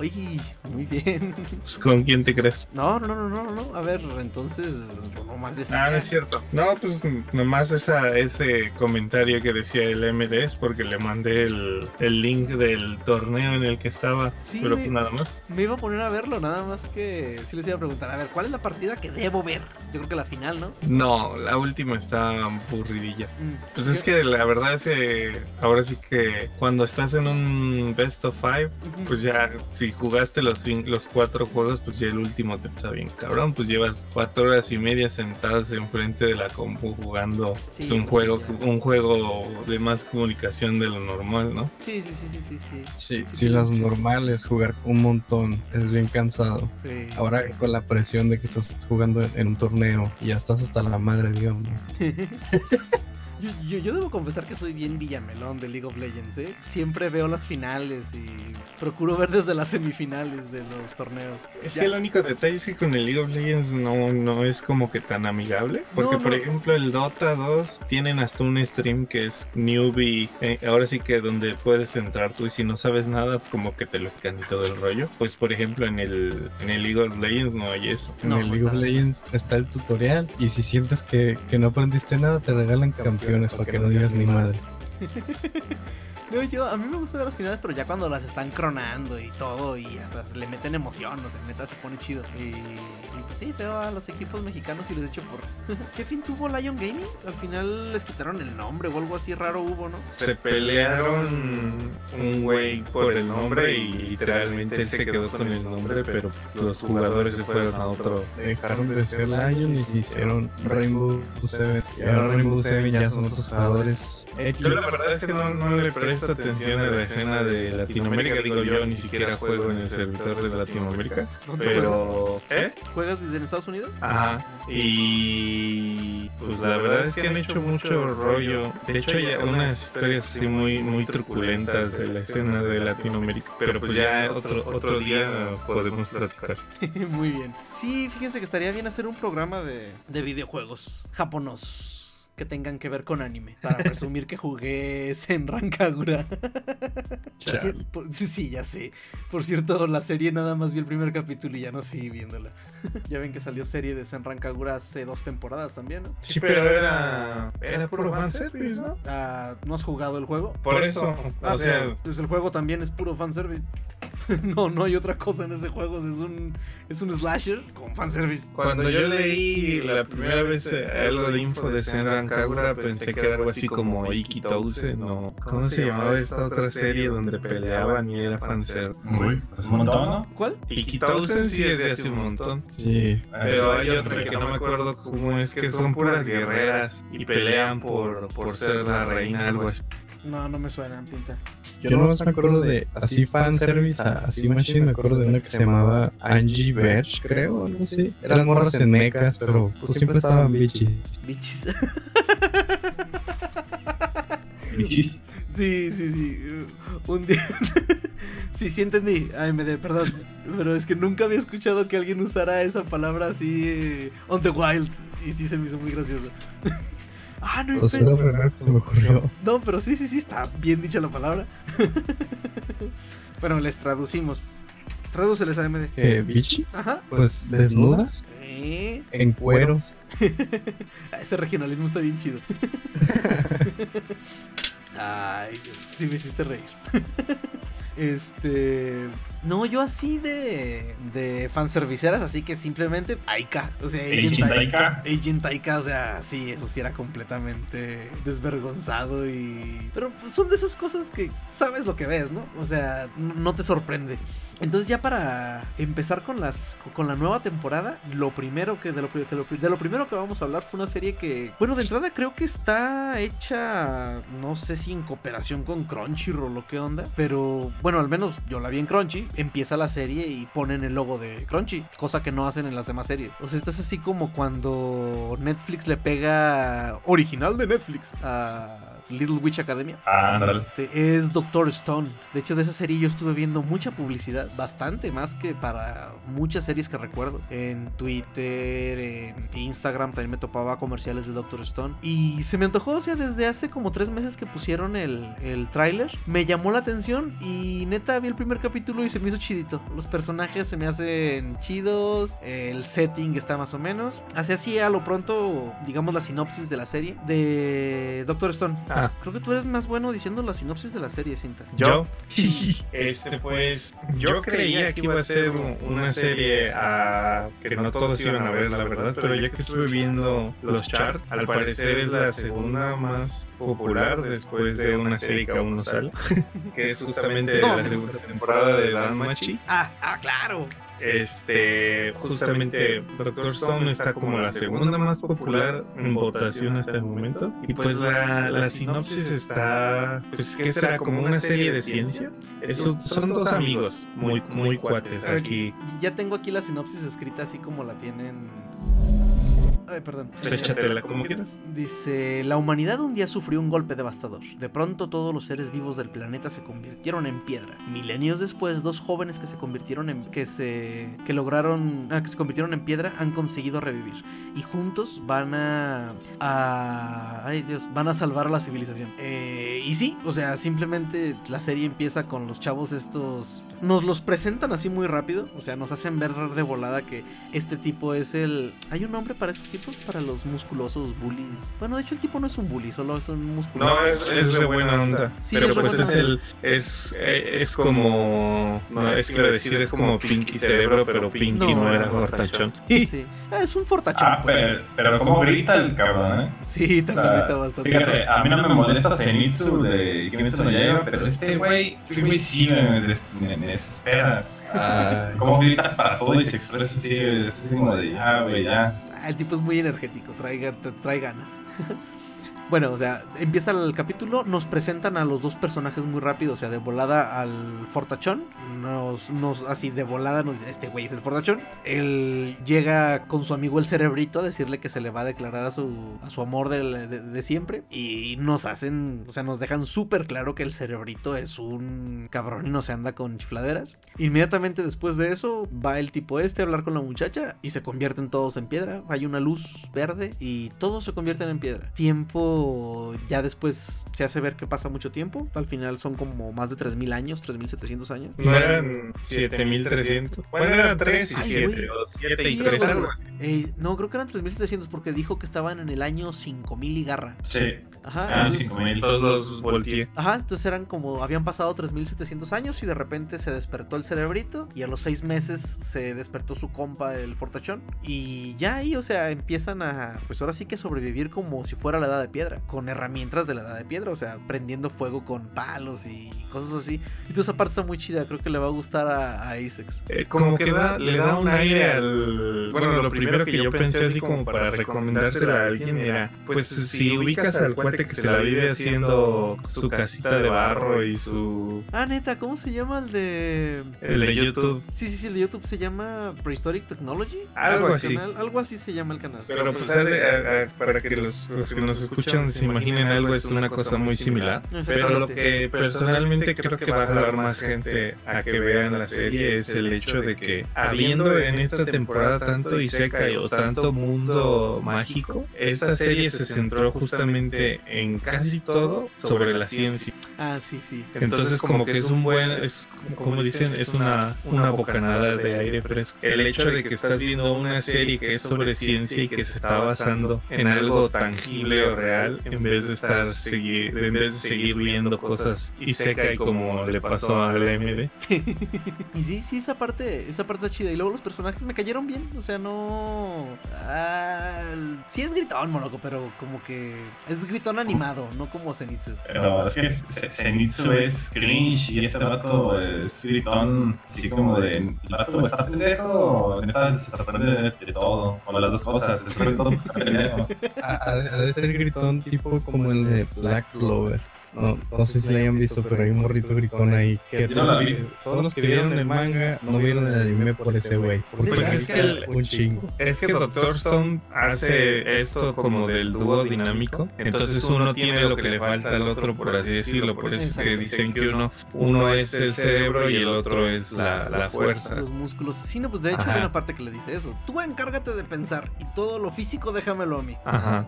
Oye, muy bien. Pues, ¿Con quién te crees? No, no, no, no, no. A ver, entonces, nomás decía. Ah, no es cierto. No, pues nomás esa, ese comentario que decía el MD es porque le mandé el, el link del torneo en el que estaba, Sí, pero me- pues nada más. Me iba a poner a verlo, nada más que sí les iba a preguntar, a ver, ¿cuál es la partida que debo ver? Yo creo que la final, ¿no? No, la última está aburridilla. Mm, Pues es que la verdad es que ahora sí que cuando estás en un best of five, pues ya si jugaste los, cin- los cuatro juegos, pues ya el último te está bien cabrón, pues llevas cuatro horas y media sentadas enfrente de la compu jugando Sí, pues, un pues juego, sí, un juego de más comunicación de lo normal, ¿no? Sí, sí, sí, sí, sí, sí. Sí, Sí, sí, sí, las sí. normales, jugar un montón, es bien cansado. sí. Ahora con la presión de que estás jugando en un torneo y ya estás hasta la madre, digamos. (laughs) Yo, yo, yo debo confesar que soy bien villamelón de League of Legends, ¿eh? Siempre veo las finales y procuro ver desde las semifinales de los torneos. Es Ya. que el único detalle es que con el League of Legends no, no es como que tan amigable. Porque, No, por ejemplo, el Dota 2 tienen hasta un stream que es newbie. eh, ahora sí que donde puedes entrar tú y si no sabes nada, como que te lo explican y todo el rollo. Pues, por ejemplo, en el, en el League of Legends no hay eso. En el League of así. Legends está el tutorial y si sientes que, que no aprendiste nada, te regalan campeones para que no digas ni madres. (laughs) No, yo, a mí me gusta ver las finales, pero ya cuando las están cronando y todo, y hasta se le meten emoción, o sea, neta se pone chido. Y, y pues sí, veo a los equipos mexicanos y les echo porras. (laughs) ¿Qué fin tuvo Lion Gaming? Al final les quitaron el nombre o algo así raro hubo, ¿no? Se pelearon un güey por el nombre y literalmente se quedó con el nombre, pero los jugadores se fueron a otro. Dejaron de ser Lion y se hicieron Rainbow Seven. Y ahora Rainbow Seven ya son otros jugadores X. Yo la verdad es que no, no le presto atención a la escena de Latinoamérica. Digo, yo ni siquiera juego en el servidor de Latinoamérica. ¿Dónde juegas? Pero... ¿Eh? ¿Juegas desde Estados Unidos? Ajá. Y... Pues la verdad es que han hecho mucho rollo. De hecho, hay unas historias así muy, muy truculentas de la escena de Latinoamérica. Pero pues ya otro, otro día podemos platicar. (laughs) Muy bien. Sí, fíjense que estaría bien hacer un programa de, de videojuegos japonos que tengan que ver con anime. Para presumir que jugué (laughs) Senran Kagura. Chale. Por- sí, ya sé. Por cierto, la serie nada más vi el primer capítulo y ya no seguí viéndola. (laughs) ya ven que salió serie de Senran Kagura hace dos temporadas también, ¿no? Sí, pero era... Era puro fanservice, ¿no? Ah, ¿No has jugado el juego? Por eso, Ah, o sea... pues el juego también es puro fanservice. (laughs) no, no hay otra cosa en ese juego. Es un, es un slasher con fanservice. Cuando yo leí la primera vez eh, algo de info de Senran Kagura, pensé que era algo así como Iki Touse, ¿no? ¿Cómo se llamaba esta otra serie donde peleaban y era fanser? Uy, Un montón, ¿no? ¿Cuál? Iki Touse sí es de hace un montón. Sí. Pero hay otra que no me acuerdo cómo es, que son puras guerreras y pelean por, por ser la reina, algo así. No, no me suena, cinta. Yo no me acuerdo de así fanservice, a- así machine, me acuerdo de una que se llamaba Angie Verge, creo, no sé. Eran morras en mecas, pero pues siempre estaban bitchy. Bichis. Bichis. (laughs) Sí, sí, sí. Un día. (laughs) sí, sí entendí. Ay, me de, perdón. Pero es que nunca había escuchado que alguien usara esa palabra así eh, on the wild. Y sí se me hizo muy gracioso. (laughs) ah, no, Pues que se me ocurrió. No, pero sí, sí, sí, está bien dicha la palabra. (laughs) bueno, les traducimos. Tradúceles a MD. ¿Qué, bitchy? Ajá. Pues desnudas, Eh, en cueros. (laughs) Ese regionalismo está bien chido. (laughs) Ay, Dios, sí me hiciste reír. Este. No, yo así de. de fanserviceras, así que simplemente Aika. O sea, Agent Agent Aika. Agent Aika, o sea, sí, eso sí era completamente desvergonzado y. Pero pues, son de esas cosas que sabes lo que ves, ¿no? O sea, no te sorprende. Entonces ya para empezar con las con la nueva temporada, lo primero que de lo, que lo pri- de lo primero que vamos a hablar fue una serie que, bueno, de entrada creo que está hecha, no sé si en cooperación con Crunchyroll o qué onda, pero bueno, al menos yo la vi en Crunchy, empieza la serie y ponen el logo de Crunchy, cosa que no hacen en las demás series. O sea, esto es así como cuando Netflix le pega original de Netflix a Little Witch Academia. Ah. Este, es Doctor Stone. De hecho, de esa serie yo estuve viendo mucha publicidad, bastante más que para muchas series que recuerdo. En Twitter, en Instagram también me topaba comerciales de Doctor Stone. Y se me antojó, o sea, desde hace como tres meses que pusieron el, el tráiler, me llamó la atención y neta vi el primer capítulo y se me hizo chidito. Los personajes se me hacen chidos, el setting está más o menos. Así así a lo pronto, digamos la sinopsis de la serie de Doctor Stone. Ah, Creo que tú eres más bueno diciendo la sinopsis de la serie, Cinta. yo. (laughs) Este, pues, yo creía que iba a ser una serie ah, que no todos iban a ver, la verdad, pero ya que estuve viendo los charts, al parecer es la segunda más popular después de una serie que aún no sale, (laughs) que es (laughs) justamente No, la pues- segunda temporada de Danmachi. Ah, ah, claro. Este, justamente Doctor Stone está como la segunda más popular en votación hasta el momento. Y pues la, la sinopsis está, pues que será como una serie de ciencia. Son dos amigos muy, muy cuates aquí. Ya tengo aquí la sinopsis escrita así como la tienen. Ay, perdón. Pues échatela como quieras. Dice, la humanidad un día sufrió un golpe devastador. De pronto todos los seres vivos del planeta se convirtieron en piedra. Milenios después, dos jóvenes que se convirtieron en que se que lograron ah, que se convirtieron en piedra han conseguido revivir y juntos van a a ay Dios, van a salvar a la civilización. Eh, y sí, o sea, simplemente la serie empieza con los chavos estos nos los presentan así muy rápido, o sea, nos hacen ver de volada que este tipo es el hay un nombre para esos tipos para los musculosos bullies. Bueno, de hecho el tipo no es un bully, solo es un musculoso. No, es, es de buena onda. Sí, pero es pues es el. Es, eh, es como. No, es que decir, es como Pinky Cerebro, pero Pinky No. no, era Gortachón. (laughs) Sí. Ah, es un fortachón. Ah, pues. pero, pero como grita el cabrón, ¿eh? Sí, también grita bastante. Fíjate, a mí no me molesta Zenitsu de Kimetsu no Yaiba, pero este güey, este güey sí me, des- me- me desespera. Ay, Como grita para todo y se expresa así, es así como de, ya, güey, ya. Ah, el tipo es muy energético, trae, trae ganas. (laughs) bueno, o sea, empieza el capítulo, nos presentan a los dos personajes muy rápido, o sea, de volada al Fortachón, nos, nos, así de volada nos dice, este güey es el Fortachón. Él llega con su amigo el Cerebrito a decirle que se le va a declarar a su, a su amor del- de, de siempre. Y nos hacen, o sea, nos dejan súper claro que el Cerebrito es un cabrón y no se anda con chifladeras. Inmediatamente después de eso, va el tipo este a hablar con la muchacha y se convierten todos en piedra. Hay una luz verde y todos se convierten en piedra. Tiempo, ya después se hace ver que pasa mucho tiempo. Al final son como más de 3.000 años, 3.700 años. No eran 7300. Bueno, eran 3 y Ay, 7. güey. O 7 Sí, y 3. algo así. Eh, no, creo que eran 3.700 porque dijo que estaban en el año 5.000 y garra. Sí. Ajá. Ah, entonces- 5000. Todos los volteé. Ajá, entonces eran como, habían pasado 3.700 años y de repente se despertó el cerebrito y a los seis meses se despertó su compa, el fortachón. Y ya ahí, o sea, empiezan a, pues ahora sí que sobrevivir como si fuera la edad de piedra, con herramientas de la edad de piedra, o sea, prendiendo fuego con palos y cosas así. Y toda esa parte está muy chida, creo que le va a gustar a, a Isaacs. Eh, como que da, le da un aire al. Bueno, lo primero primero que yo pensé así como para recomendársela a alguien era, pues si ubicas al cuate que se la vive haciendo su casita de barro y su... Ah, neta, ¿cómo se llama el de. El de YouTube. Sí, sí, sí, el de YouTube se llama Prehistoric Technology. Algo así. canal, algo así se llama el canal. Pero pues de- a- a- para que los, los que nos escuchan se imaginen algo es una cosa muy similar. Pero lo que personalmente creo que va a jalar más gente a que vean la serie es el hecho de que habiendo en esta temporada tanto Isekai o tanto mundo mágico, esta serie se centró justamente en casi todo sobre la ciencia. Ah, sí, sí. Entonces como que es un buen, es como- como dicen, es una, una bocanada de aire fresco. El hecho de que estás viendo una serie que es sobre ciencia y que se está basando en algo tangible o real en vez de estar seguir, en vez de seguir viendo cosas y seca y como le pasó a MD. (laughs) Y sí, sí, esa parte, esa parte está chida. Y luego los personajes me cayeron bien. O sea, no. Ah, sí es gritón, monoco, pero como que es gritón animado, no como Zenitsu. Pero es que Zenitsu es cringe y este vato es gritón, así como de. ¿El vato está pendejo neta se sorprende de todo? O las dos cosas, se sorprende de todo pendejo. Ha, ha de- ha de ser gritón tipo como el de Black Clover. No, no sé si lo hayan visto, pero hay un morrito gritón ahí. Que Yo no la vi. todos los que vieron el manga no vieron el anime por ese güey. Porque Pues es que el- un chingo. Es que Doctor Stone hace esto como del dúo dinámico, entonces uno tiene lo que le falta al otro, por así decirlo, por eso es que dicen que uno, uno es el cerebro y el otro es la, la fuerza. Los músculos. Sí, no, pues de hecho Ajá. hay una parte que le dice eso. Tú encárgate de pensar y todo lo físico déjamelo a mí. Ajá.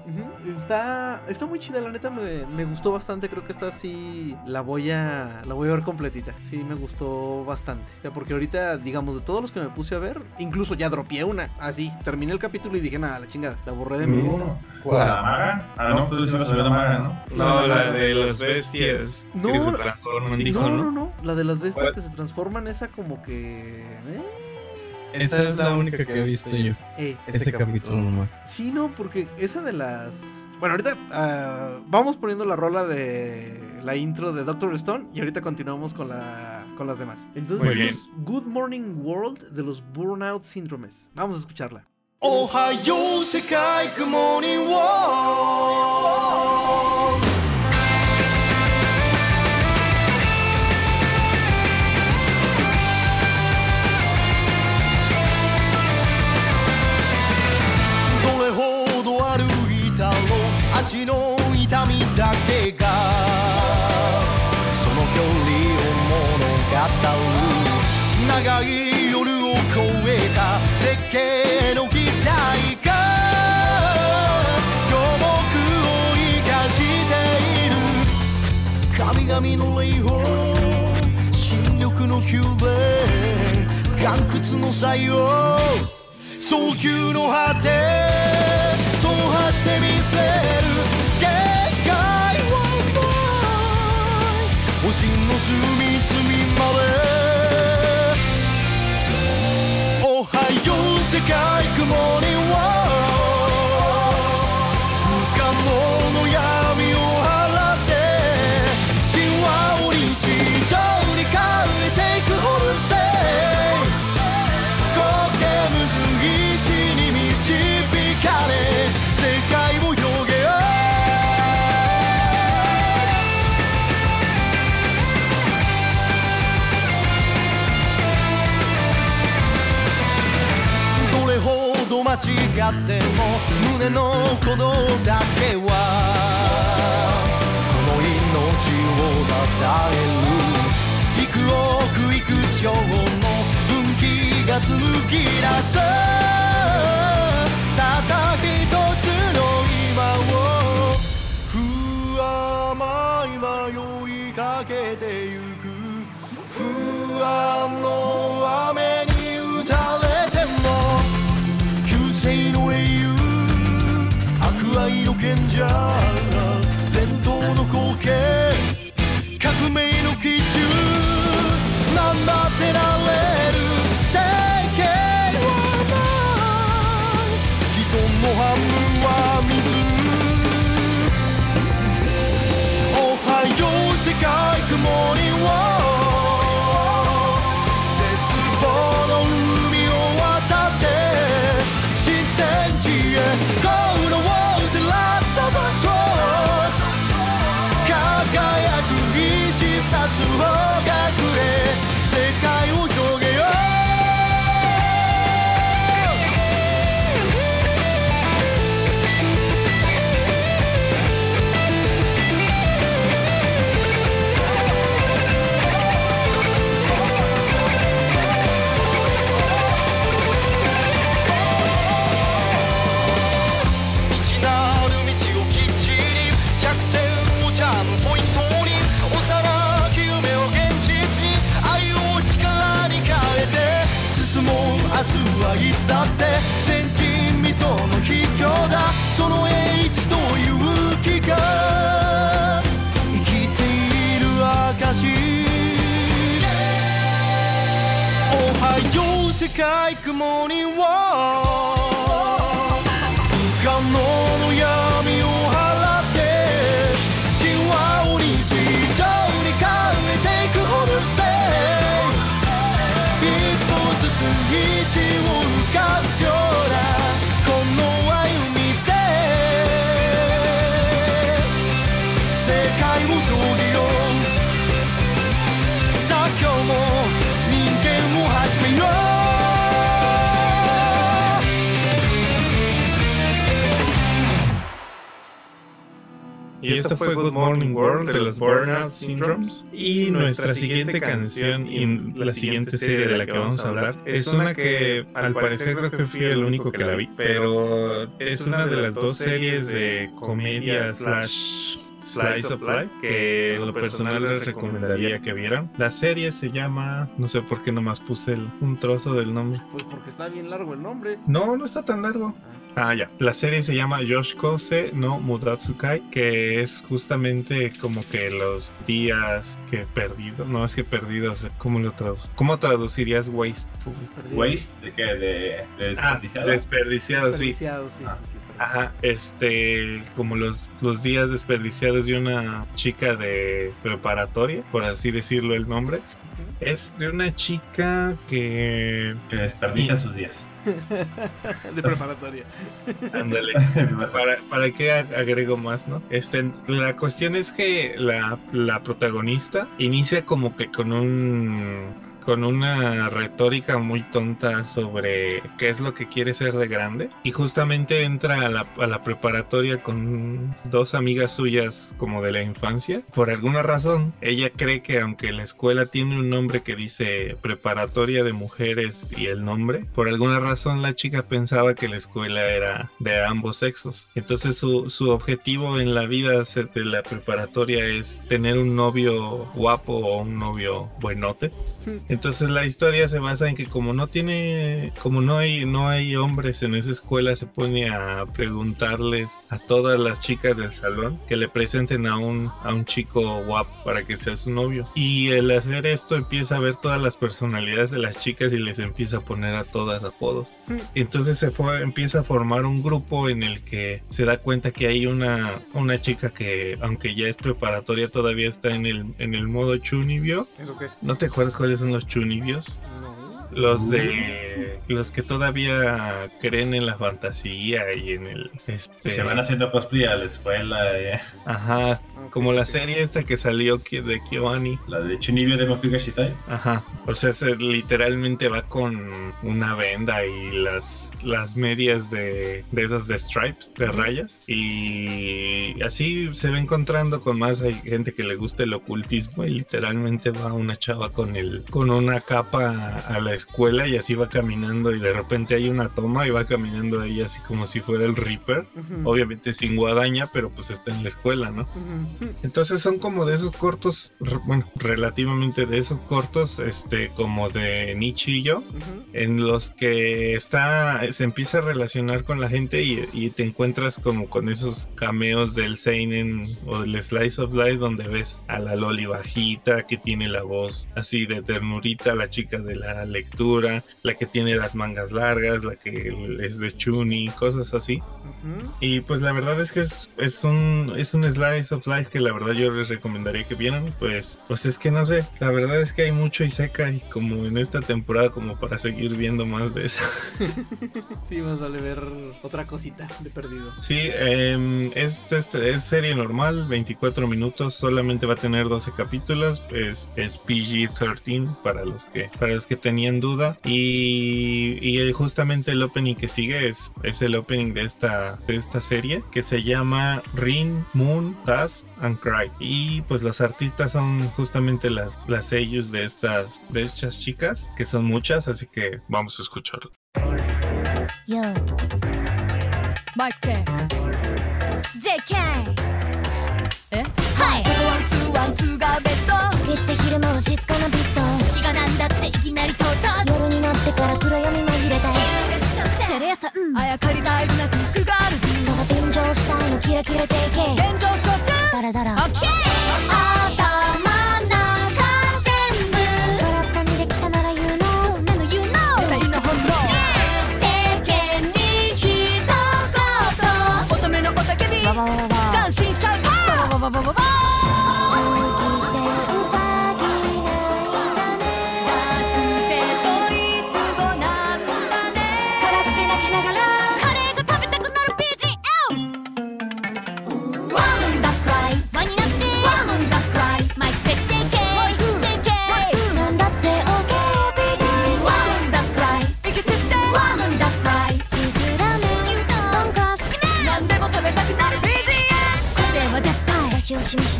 Está, está muy chida, la neta me, me gustó bastante. Creo que esta sí la voy a la voy a ver completita. Sí, me gustó bastante. O sea, porque ahorita, digamos, de todos los que me puse a ver, incluso ya dropié una. Así, terminé el capítulo y dije, nada, la chingada, la borré de mi lista. ¿La ¿Cuál? maga? Ah, no, tú sí vas a ver la maga, ¿no? No, la de las bestias No, que se transforman, dijo, No, ¿no? no, no. La de las bestias ¿Cuál? que se transforman, esa como que. ¿eh? Esa es la única que he visto yo. Eh, Ese capítulo nomás. Sí, no, porque esa de las. Bueno, ahorita ah, vamos poniendo la rola de la intro de Doctor Stone y ahorita continuamos con, la, con las demás. Entonces, es Good Morning World de los Burnout Syndromes. Vamos a escucharla. Ohio Sekai Good Morning World. う足の痛みだけがその距離を物語る長い夜を越えた絶景の期待が今日僕を生かしている神々の霊。峰新緑の宮殿岩窟の採用早急の果て踏破してみせる。心の隅々まで。おはよう世界雲。ど間違っても胸の鼓動だけはこの命をたえる。幾億幾兆の分岐が紡ぎ出す。たった一つの今を不甘い迷いかけてゆく。不安の賢者伝統の光景。よう世界雲には Y esto fue Good Morning World de los Burnout Syndromes. Y nuestra siguiente canción y la siguiente serie de la que vamos a hablar es una que al parecer creo que fui el único que la vi, pero es una de las dos series de comedia slash Slice of Life que en lo personal les recomendaría que vieran. La serie se llama, no sé por qué nomás puse el- un trozo del nombre. Pues porque está bien largo el nombre. No, no está tan largo. Ah, ya. La serie se llama Yoshikose no Mudatsukai, que es justamente como que los días que perdido. No, es que perdidos. ¿Cómo lo traduces? ¿Cómo traducirías wasteful? Waste, ¿de qué? ¿De, de Ah, desperdiciado? desperdiciado, sí. Desperdiciado, sí, Ah. sí, sí. Ajá, este, como los, los días desperdiciados de una chica de preparatoria, por así decirlo el nombre. Es de una chica que... que desperdicia sus días. (laughs) De preparatoria. Ándale. (laughs) ¿Para, ¿Para qué ag- agrego más, no? Este, la cuestión es que la, la protagonista inicia como que con un con una retórica muy tonta sobre qué es lo que quiere ser de grande. Y justamente entra a la, a la preparatoria con dos amigas suyas como de la infancia. Por alguna razón ella cree que aunque la escuela tiene un nombre que dice preparatoria de mujeres y el nombre por alguna razón la chica pensaba que la escuela era de ambos sexos. Entonces su, su objetivo en la vida de la preparatoria es tener un novio guapo o un novio buenote (laughs) entonces la historia se basa en que como no tiene, como no hay, no hay hombres en esa escuela, se pone a preguntarles a todas las chicas del salón que le presenten a un, a un chico guapo para que sea su novio. Y el hacer esto empieza a ver todas las personalidades de las chicas y les empieza a poner a todas apodos. Entonces se fue, empieza a formar un grupo en el que se da cuenta que hay una, una chica que, aunque ya es preparatoria, todavía está en el, en el modo chunibyo. ¿Eso qué? ¿No te acuerdas cuáles son los chunibios? No. Los de los que todavía creen en la fantasía y en el este Se van haciendo cosplay a la escuela. eh. ajá, como la serie esta que salió de Kiwani. La de Chunibyo de Mokuga Shitai. Ajá, o sea, se- literalmente va con una venda y las, las medias de, de esas de stripes, de rayas. Y así se va encontrando con más. Hay gente que le gusta el ocultismo y literalmente va una chava con, el, con una capa a la escuela y así va caminando y de repente hay una toma y va caminando ahí así como si fuera el Reaper. Obviamente sin guadaña, pero pues está en la escuela, ¿no? Entonces son como de esos cortos, bueno, relativamente de esos cortos, este, como de Nietzsche y yo, en los que está, se empieza a relacionar con la gente y, y te encuentras como con esos cameos del Seinen o del Slice of Life donde ves a la Loli bajita que tiene la voz así de ternurita, la chica de la lectura, la que tiene las mangas largas, la que es de Chuni, cosas así. Ujú. Y pues la verdad es que es, es un es un slice of life que la verdad yo les recomendaría que vieran, pues, pues es que no sé, la verdad es que hay mucho y seca y como en esta temporada como para seguir viendo más de eso. (laughs) sí, más vale ver otra cosita de perdido. Sí, eh, es, este, es serie normal, 24 minutos, solamente va a tener 12 capítulos, es, es PG-13 para los que para los que tenían duda y, y, justamente el opening que sigue es, es el opening de esta, de esta serie que se llama Rin, Moon, Dust and Cry y pues los artistas son justamente las, las sellos de estas, de estas chicas que son muchas, así que vamos a escucharlo. Yo Mic check JKえはいワンツーワンツーがベスト切って昼間は静かなピストン気がなん だっていきなり唐突夜になってから暗闇紛れて。テレ朝うん。あやかり大事なクックガールズその便乗したいのキラキラ JK 現状承知ダラダラオッケー絶対出し惜し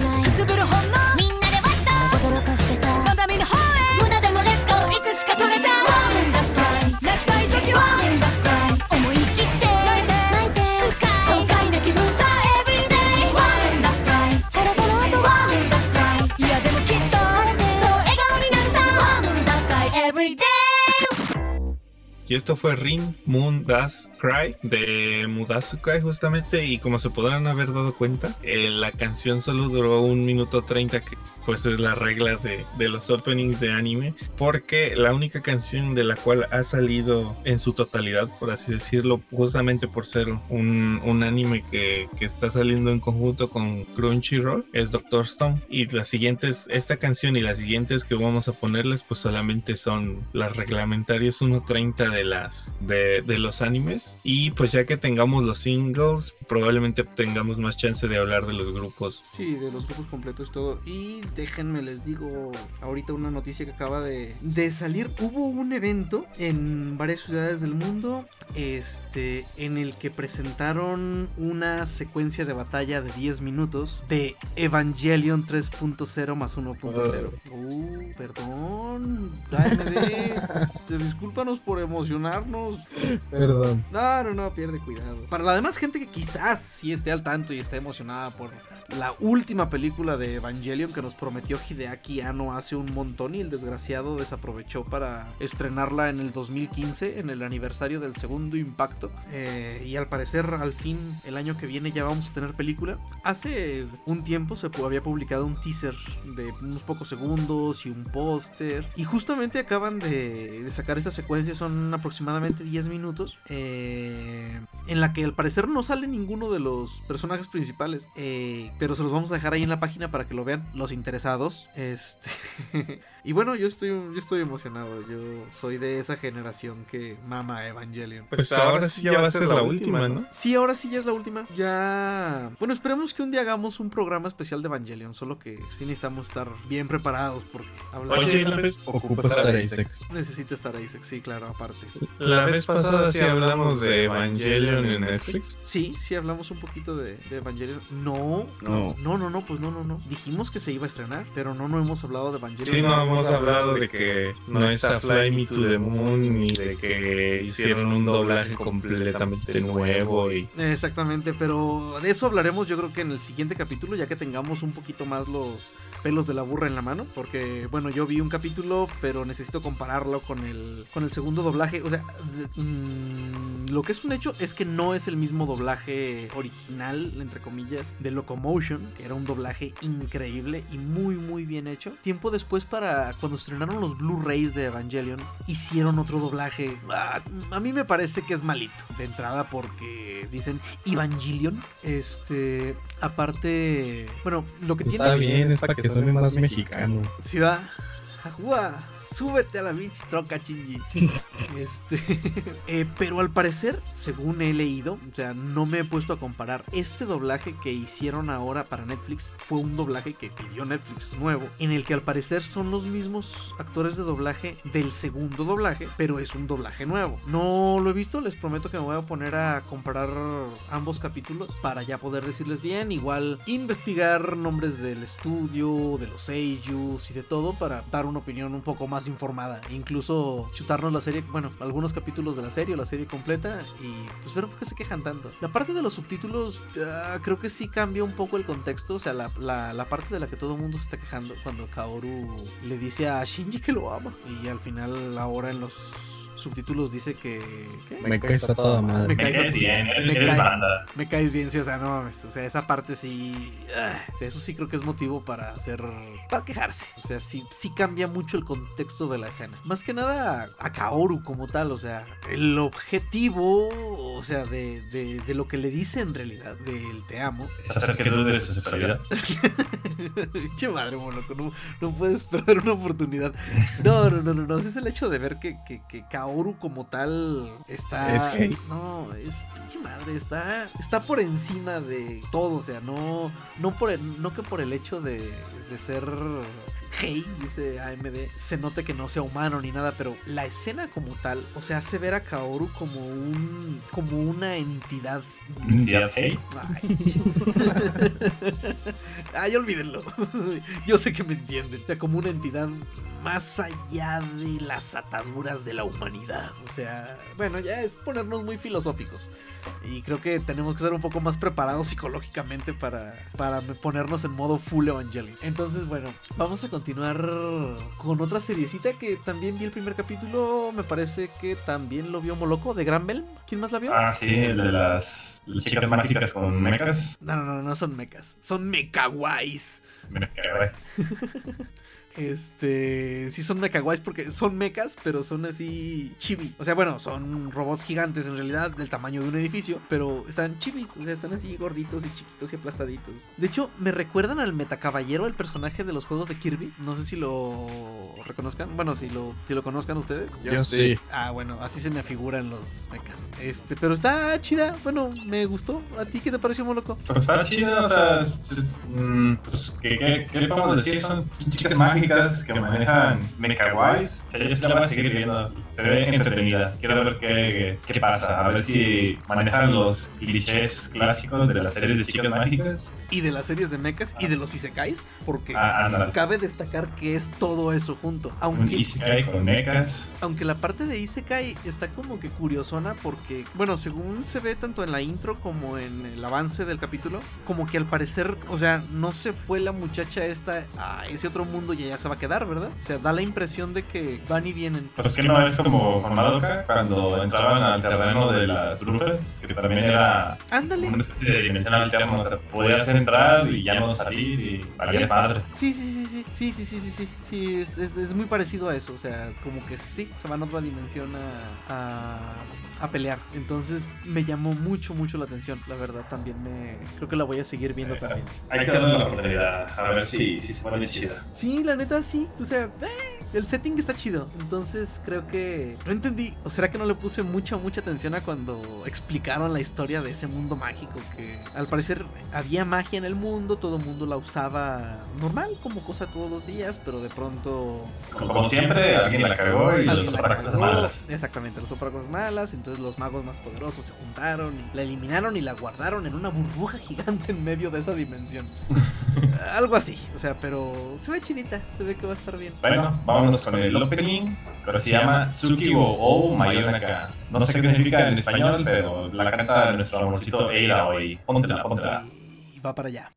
Y esto fue Rin Moon Das Cry de Mudasukai justamente. Y como se podrán haber dado cuenta, eh, la canción solo duró un minuto 30 que pues es la regla de, de, los openings de anime porque la única canción de la cual ha salido en su totalidad por así decirlo justamente por ser un, un anime que, que, está saliendo en conjunto con Crunchyroll es Doctor Stone. Y las siguientes esta canción y las siguientes que vamos a ponerles pues solamente son las reglamentarias 1.30 de las de, de los animes y pues ya que tengamos los singles probablemente tengamos más chance de hablar de los grupos sí de los grupos completos y todo y déjenme les digo ahorita una noticia que acaba de, de, salir. Hubo un evento en varias ciudades del mundo este, en el que presentaron una secuencia de batalla de 10 minutos de Evangelion 3.0 más 1.0. Uh. perdón. AMD, discúlpanos por emocionarnos. Perdón. No, no, no, pierde cuidado. Para la demás gente que quizás sí esté al tanto y esté emocionada por la última película de Evangelion que nos prometió Hideaki Anno hace un montón y el desgraciado desaprovechó para estrenarla en el 2015, en el aniversario del segundo impacto. Eh, y al parecer, al fin, el año que viene ya vamos a tener película. Hace un tiempo se había publicado un teaser de unos pocos segundos y un póster. Y justamente acaban de, de, sacar esta secuencia, son aproximadamente 10 minutos, eh, en la que al parecer no sale ninguno de los personajes principales. Eh, pero se los vamos a dejar ahí en la página para que lo vean los interesados. Este (laughs) y bueno, yo estoy yo estoy emocionado. Yo soy de esa generación que mama Evangelion. Pues, pues ahora sí ya va a ser la última, ¿no? Sí, ahora sí ya es la última. Ya Bueno, esperemos que un día hagamos un programa especial de Evangelion, solo que sí necesitamos estar bien preparados porque hablar Oye, la vez ocupa estar Isaac. Necesita estar Isaac, sí, claro, aparte. La vez pasada sí hablamos de Evangelion en Netflix. Sí, sí hablamos un poquito de, de Evangelion. No, no, no, no, no, pues no, no, no. Dijimos que se iba a estrenar, pero no, no hemos hablado de Evangelion. Sí, no hemos hablado de que no está Fly Me to the Moon ni de que hicieron un doblaje completamente nuevo y exactamente, pero de eso hablaremos yo creo que en el siguiente capítulo ya que tengamos un poquito más los pelos de la burra en la mano, porque bueno, bueno, yo vi un capítulo, pero necesito compararlo con el, con el segundo doblaje. O sea, mm, lo que es un hecho es que no es el mismo doblaje original, entre comillas, de Locomotion, que era un doblaje increíble y muy, muy bien hecho. Tiempo después, para cuando estrenaron los Blu-rays de Evangelion, hicieron otro doblaje. Ah, a mí me parece que es malito. De entrada, porque dicen Evangelion. Este, aparte, bueno, lo que Está tiene. bien, es para que suene más mexicano. Ciudad. Ajúa, súbete a la pinche troca, Shinji. (laughs) Este. (laughs) eh, pero al parecer, según he leído, o sea, no me he puesto a comparar. Este doblaje que hicieron ahora para Netflix fue un doblaje que pidió Netflix nuevo. En el que al parecer son los mismos actores de doblaje del segundo doblaje, pero es un doblaje nuevo. No lo he visto, les prometo que me voy a poner a comparar ambos capítulos para ya poder decirles bien. Igual investigar nombres del estudio, de los seiyus y de todo para dar una opinión un poco más informada. Incluso chutarnos la serie, bueno, algunos capítulos de la serie o la serie completa y pues ver por qué se quejan tanto. La parte de los subtítulos ah, creo que sí cambia un poco el contexto, o sea, la, la- la parte de la que todo el mundo se está quejando cuando Kaoru le dice a Shinji que lo ama y al final ahora en los subtítulos dice que... ¿qué? Me caes a toda madre. Me Me caes caes bien, me eres, eres cae- banda. Me caes bien, sí, o sea, no mames. O sea, esa parte sí. o sea, eso sí creo que es motivo para hacer. para quejarse. O sea, sí, sí cambia mucho el contexto de la escena. Más que nada a Kaoru como tal. O sea, el objetivo. O sea, de, de, de lo que le dice en realidad, del te amo. Es hacer que dude de su sexualidad. (laughs) Pinche madre, loco, no, no puedes (laughs) perder una oportunidad. No, no, no, no, no. Es el hecho de ver que, que, que Kaoru como tal está. Es gay. No, es pinche madre, está, está por encima de todo. O sea, no, no, por el- no que por el hecho de, de ser gay, dice AMD, se note que no sea humano ni nada, pero la escena como tal, o sea, hace ver a Kaoru como un. como una entidad. Un día hey, Ay. (laughs) Ay, olvídenlo. (laughs) Yo sé que me entienden. O sea, como una entidad más allá de las ataduras de la humanidad. O sea, bueno, ya es ponernos muy filosóficos. Y creo que tenemos que ser un poco más preparados psicológicamente para, para ponernos en modo full Evangelion. Entonces, bueno, vamos a continuar con otra seriecita que también vi el primer capítulo. Me parece que también lo vio Moloco de Granbel. ¿Quién más la vio? Ah, sí, el de las, las chicas mágicas con mecas. No, no, no, no son mecas. Son mecawais. Me cagué. (laughs) Este, sí son mecaguays porque son mecas, pero son así chibi. O sea, bueno, son robots gigantes en realidad del tamaño de un edificio, pero están chibis, o sea, están así gorditos y chiquitos y aplastaditos. De hecho, me recuerdan al metacaballero, el personaje de los juegos de Kirby. No sé si lo reconozcan. Bueno, si lo, si lo conozcan ustedes. Yo sí. Ah, bueno, así se me afiguran los mechas. Este, pero está chida. Bueno, me gustó. ¿A ti qué te pareció, Moloco? Pues está chido, o sea, es, es, mm, pues, ¿qué, qué, qué le podemos decir? Son chicas mágicas mágicas que manejan mekawais o sea, yo sí la voy a seguir viendo. Se ve entretenida. Quiero ver qué, qué pasa. A ver si manejan los clichés clásicos de las series de chicas mágicas. Y de las series de mechas y de los isekais, porque Ah, cabe destacar que es todo eso junto. Un Aunque, Isekai con mechas. aunque la parte de Isekai está como que curiosona porque, bueno, según se ve tanto en la intro como en el avance del capítulo, como que al parecer, o sea, no se fue la muchacha esta a ese otro mundo y allá se va a quedar, ¿verdad? O sea, da la impresión de que van y vienen. Pues que no es como con Madoka cuando entraban al terreno de las brujas, que también era Ándale. una especie de dimensión alterna. O sea, podías entrar y ya no salir y valías madre. Sí, sí, sí, sí, sí, sí, sí, sí, sí, sí, es, es, es muy parecido a eso, o sea, como que sí, se van a otra dimensión a, a, a pelear, entonces me llamó mucho, mucho la atención, la verdad, también me, creo que la voy a seguir viendo también. Hay que darle la oportunidad a ver si, si se pone chida. Sí, la neta sí, o sea, eh, el setting está chido, entonces creo que no entendí, o será que no le puse mucha, mucha atención a cuando explicaron la historia de ese mundo mágico, que al parecer había magia en el mundo, todo el mundo la usaba normal, como cosa todos los días, pero de pronto Como siempre, alguien la cagó y los cosas malas. Exactamente, los cosas malas. Entonces los magos más poderosos se juntaron y la eliminaron y la guardaron en una burbuja (laughs) gigante en medio de esa dimensión. (laughs) Algo así, o sea, pero se ve chidita, se ve que va a estar bien. Bueno, vámonos con el opening, pero se llama Tsukibo o Mayonaka. No sé qué significa en español, pero la canta nuestro amorcito Eira hoy. Póntela, póntela. Y va para allá.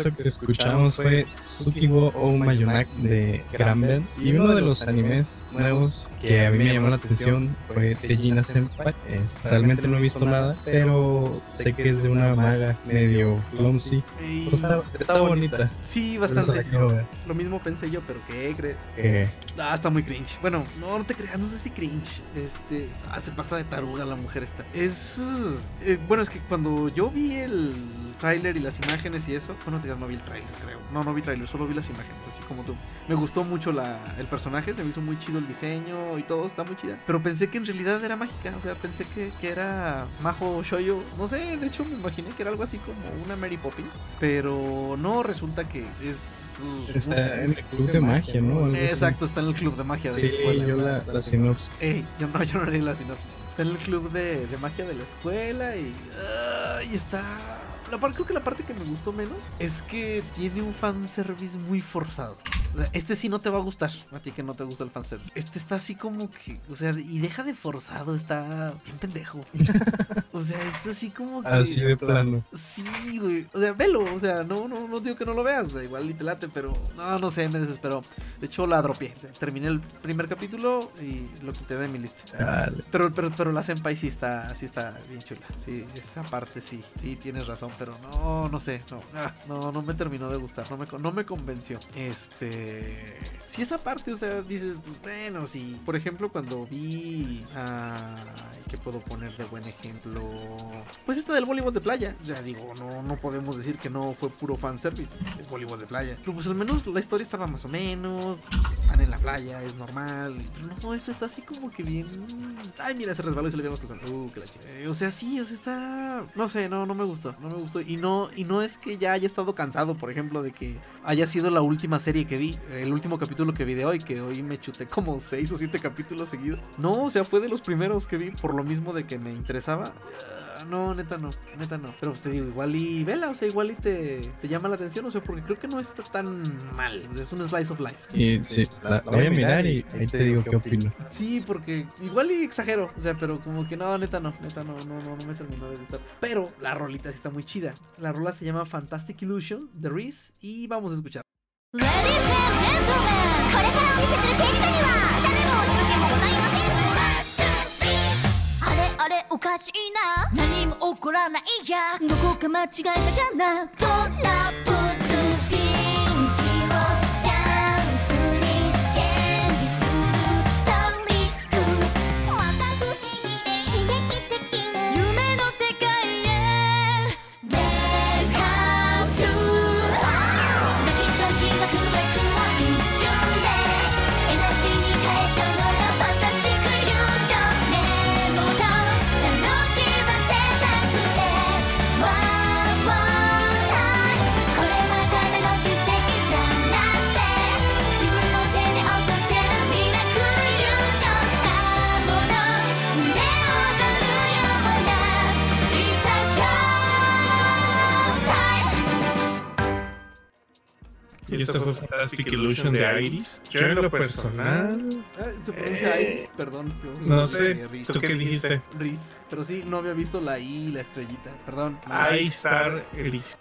Eso que escuchamos fue Tsukigo o Mayonak de Granbel y uno de los animes nuevos que a mí me llamó la atención fue Tejina Senpai. Eh, realmente no he visto nada, pero sé que es de una maga medio clumsy. Pero Está, está bonita. Sí, bastante. Lo mismo pensé yo, pero ¿qué crees? Que Ah, está muy cringe. Bueno, no, no te creas, no sé si cringe. Este, ah, se pasa de taruga la mujer esta. Es, eh, bueno, es que cuando yo vi el tráiler y las imágenes y eso, bueno, ya no vi el tráiler, creo. No, no vi tráiler, solo vi las imágenes, así como tú. Me gustó mucho la, el personaje, se me hizo muy chido el diseño y todo, está muy chida. Pero pensé que en realidad era mágica, o sea, pensé que, que era Majo Shoyo. No sé, de hecho me imaginé que era algo así como una Mary Poppins. Pero no, resulta que es... uh, está en el club de magia, ¿no? Algo así. Exacto, está en el club de magia de Sí, la escuela. yo la, la sinopsis. Ey, yo no, yo no leí la sinopsis. Está en el club de, de magia de la escuela y. y está. La parte, creo que la parte que me gustó menos es que tiene un fanservice muy forzado. O sea, Este sí no te va a gustar, a ti que no te gusta el fanservice. Este está así como que, o sea, y deja de forzado, está bien pendejo. (laughs) O sea, es así como que. Así de plano. Sí, güey. O sea, velo. O sea, no, no, no digo que no lo veas. O sea, igual y te late, pero no, no sé, me desesperó. De hecho, la. O sea, terminé el primer capítulo y lo quité de mi lista. Dale. Pero, pero, pero la Senpai sí está, sí está bien chula. Sí, esa parte sí, sí tienes razón, pero no, no sé, no, ah, no, no me terminó de gustar, no me, no me convenció. Este, sí esa parte, o sea, dices, pues bueno, sí. Por ejemplo, cuando vi, a ¿qué puedo poner de buen ejemplo? Pues esta del voleibol de playa. Sea, digo, no, no podemos decir que no fue puro fanservice, es voleibol de playa. Pero pues al menos la historia estaba más o menos, están en la playa, es normal. Pero no, esta está así como que bien. Ay, mira, se resbaló y se le vieron cosas. Uh, que la chica. O sea, sí, o sea, está. No sé, no, no me gustó. No me gustó. Y no, y no es que ya haya estado cansado, por ejemplo, de que haya sido la última serie que vi. El último capítulo que vi de hoy, que hoy me chuté como seis o siete capítulos seguidos. No, o sea, fue de los primeros que vi, por lo mismo de que me interesaba. Ah, No, neta no, neta no. Pero pues, te digo, igual y vela, o sea, igual y te, te llama la atención, o sea, porque creo que no está tan mal. Es un slice of life. Y sí, la, la voy a mirar y ahí te digo qué opino. Sí, porque igual y exagero, o sea, pero como que no, neta no, neta no, no, no, no me terminó de gustar. Pero la rolita sí está muy chida. La rola se llama Fantastic Illusion de Reese y vamos a escuchar. Ladies and gentlemen こおかしいな。何も起こらないや。どこか間違えたかな。トラブル。Y esto fue Fantastic Illusion de Iris. Yo en lo personal, Ah, Se pronuncia Eh, Iris, perdón. yo no soy sé, Riz. ¿tú qué dijiste? Riz. Pero sí, no había visto la I y la estrellita. Perdón. Star Gris.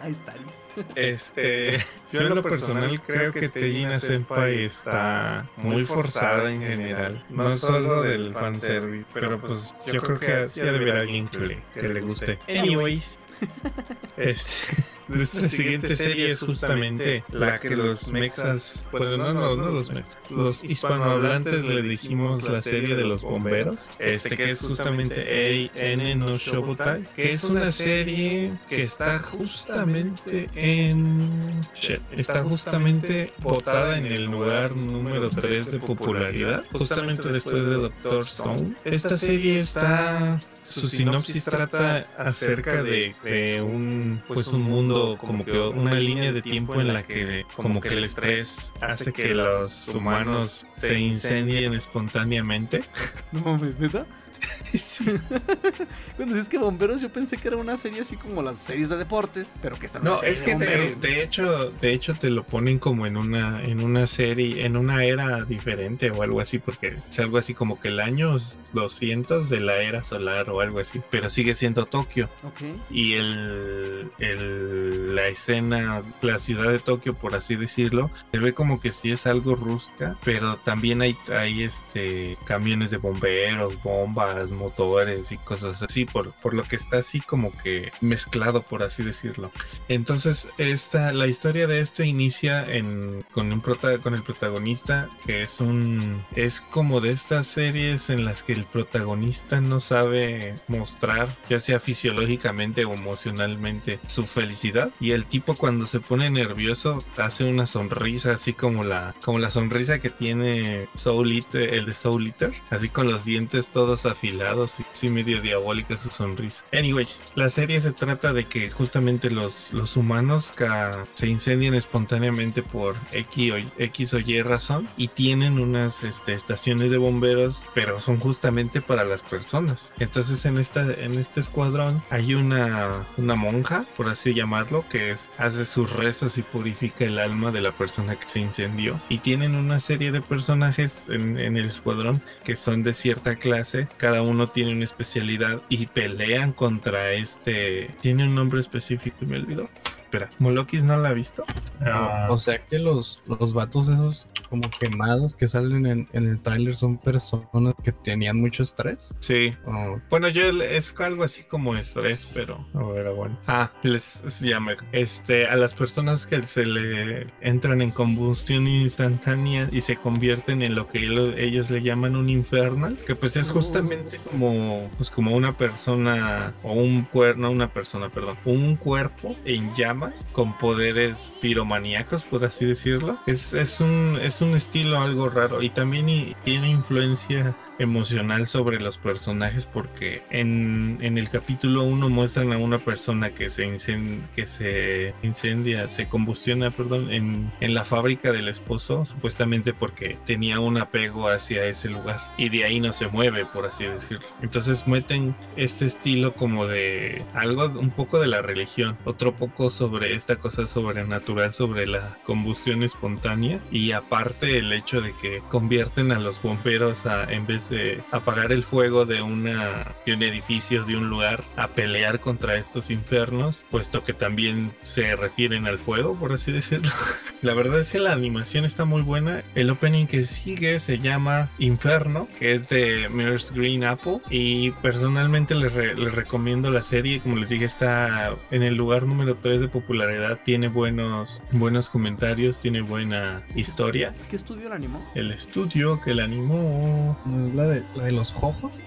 Ahí está Riz. (laughs) Este, yo en lo personal creo que Tejina Senpai está muy forzada en general. No solo del fanservice, pero pues yo creo que sí ha de haber alguien que le, que le guste. Anyways, (laughs) este, nuestra siguiente serie es justamente la que los mexas, bueno, no, no, no los mexas, los hispanohablantes le dijimos la serie de los bomberos, este que es justamente A.N. no Shobutai, que es una serie que está justamente en... shit, está justamente votada en el lugar número 3 de popularidad, justamente después de Doctor Stone. Esta serie está su sinopsis trata acerca de, de un pues un mundo como que una línea de tiempo en la que como que el estrés hace que los humanos se incendien espontáneamente. (laughs) No mames, neta. (laughs) Sí. Bueno, es que Bomberos yo pensé que era una serie así como las series de deportes, pero que está en No, es que de, hecho, de hecho te lo ponen como en una, en una serie, en una era diferente o algo así, porque es algo así como que el año 200 de la era solar o algo así, pero sigue siendo Tokio Ok. y el, el- la escena, la ciudad de Tokio, por así decirlo, se ve como que sí es algo rústica, pero también hay, hay este camiones de bomberos, bombas, motores y cosas así, por, por lo que está así como que mezclado, por así decirlo. Entonces, esta, la historia de este inicia en, con, un prota- con el protagonista que es un es como de estas series en las que el protagonista no sabe mostrar, ya sea fisiológicamente o emocionalmente, su felicidad. Y el tipo cuando se pone nervioso hace una sonrisa así como la, como la sonrisa que tiene Soul Eater, el de Soul Eater, así con los dientes todos afilados y así medio diabólica su sonrisa. Anyways, la serie se trata de que justamente los, los humanos ca- se incendian espontáneamente por X o, X o Y razón y tienen unas este, estaciones de bomberos, pero son justamente para las personas. Entonces en esta en este escuadrón hay una una monja, por así llamarlo, que es, hace sus rezos y purifica el alma de la persona que se incendió. Y tienen una serie de personajes en, en el escuadrón que son de cierta clase, cada uno tiene una especialidad y pelean contra este. Tiene un nombre específico y me olvidó. Espera, Molokis no la ha visto. Ah, O sea que los, los vatos esos como quemados que salen en, en el tráiler son personas que tenían mucho estrés. sí, Bueno, yo es algo así como estrés, pero a ver, bueno. Ah, les llama este a las personas que se le entran en combustión instantánea y se convierten en lo que ellos le llaman un infernal, que pues es justamente como pues como una persona o un cuerpo, no una persona, perdón, un cuerpo en llamas con poderes piromaníacos, por así decirlo. Es, es un es un estilo algo raro y también y- tiene influencia emocional sobre los personajes porque en, en el capítulo 1 muestran a una persona que se, incen- que se incendia, se combustiona, perdón, en, en la fábrica del esposo, supuestamente porque tenía un apego hacia ese lugar y de ahí no se mueve, por así decirlo. Entonces meten este estilo como de algo un poco de la religión, otro poco sobre esta cosa sobrenatural, sobre la combustión espontánea y aparte el hecho de que convierten a los bomberos a, en vez de apagar el fuego de una de un edificio de un lugar a pelear contra estos infernos puesto que también se refieren al fuego por así decirlo. (laughs) La verdad es que la animación está muy buena. El opening que sigue se llama Inferno que es de Mirror's Green Apple y personalmente les, re- les recomiendo la serie. Como les dije está en el lugar número 3 de popularidad. Tiene buenos buenos comentarios tiene buena historia. ¿Qué estudio la animó? el estudio que la animó. ¿No es la de, la de los jojos?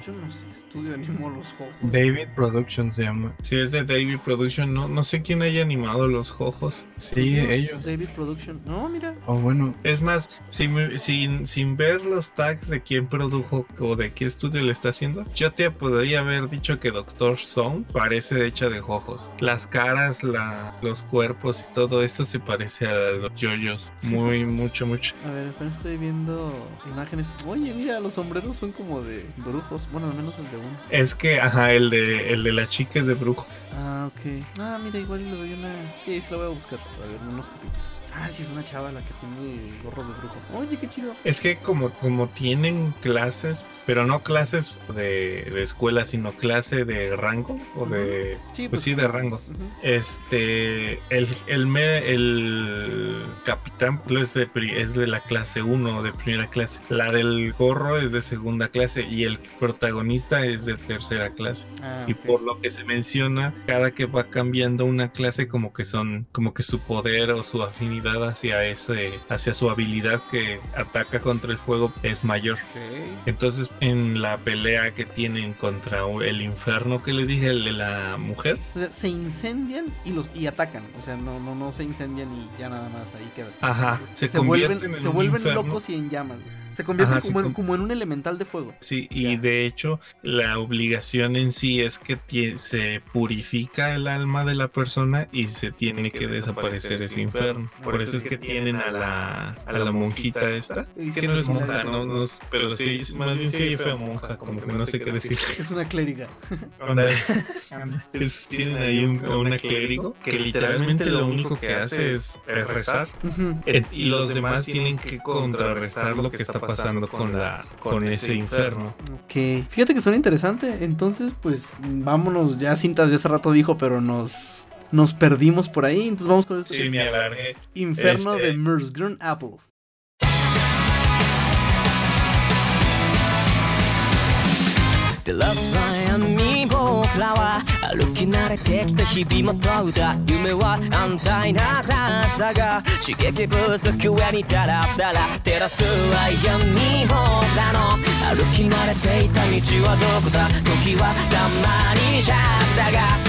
De hecho, no sé qué estudio animó los juegos. David Production se llama. Si es de David Production, no, no sé quién haya animado los jojos. Sí, ellos. David Production. No, mira. O bueno, Es más, sin, sin, sin ver los tags de quién produjo o de qué estudio le está haciendo, yo te podría haber dicho que Doctor Stone parece hecha de jojos. Las caras, la, los cuerpos y todo esto se parece a los yoyos. Muy, (laughs) mucho, mucho. A ver, estoy viendo imágenes. Oye, mira, los sombreros son como de brujos, Bueno, al menos el de uno. Es que, ajá, el de, el de la chica es de brujo. Ah, ok. Ah, mira, igual le doy una. Sí, sí, lo voy a buscar. A ver, unos capítulos. Ah, sí, es una chava la que tiene el gorro de brujo. Oye, qué chido. Es que como, como tienen clases, pero no clases de, de escuela, sino clase de rango o de... Sí, Pues sí, de rango. Este, el, el, me- el capitán pues, es de, es de la clase 1, de primera clase. La del gorro es de segunda clase y el protagonista es de tercera clase. Ah, Y por lo que se menciona, cada que va cambiando una clase, como que son, como que su poder o su afinidad hacia ese, hacia su habilidad que ataca contra el fuego es mayor. Entonces, en la pelea que tienen contra el infierno que les dije, el de la mujer, O sea, se incendian y los y atacan. O sea, no, no, no se incendian y ya nada más ahí queda. Ajá, se se convierten vuelven, en se vuelven inferno. locos y en llamas. Se convierten Ajá, se como, en, como en un elemental de fuego. Sí, y Ya. de hecho la obligación en sí es que se purifica el alma de la persona y se tiene que desaparecer ese infierno. Por eso es que tienen a la, a la monjita esta, que no es monja, no, no pero sí, es- más bien sí fue monja, como que no sé qué decir. Es una clériga. (laughs) Es- tienen ahí un, a una clérigo que literalmente lo único que hace es rezar y los demás tienen que contrarrestar lo que está pasando con la con ese infierno. Ok. Fíjate que suena interesante. Entonces, pues vámonos. Ya Cintas de hace rato dijo, pero nos Nos perdimos por ahí, entonces vamos con el Sí, ni alargué. Inferno Este- de Mersgrun Apple. 照らす闇僕らは歩き慣れてきた日々も問うた夢は安泰な暮らしだが刺激不足上にダラダラ照らすは闇僕らの歩き慣れていた道はどこだ時はたまにじゃったが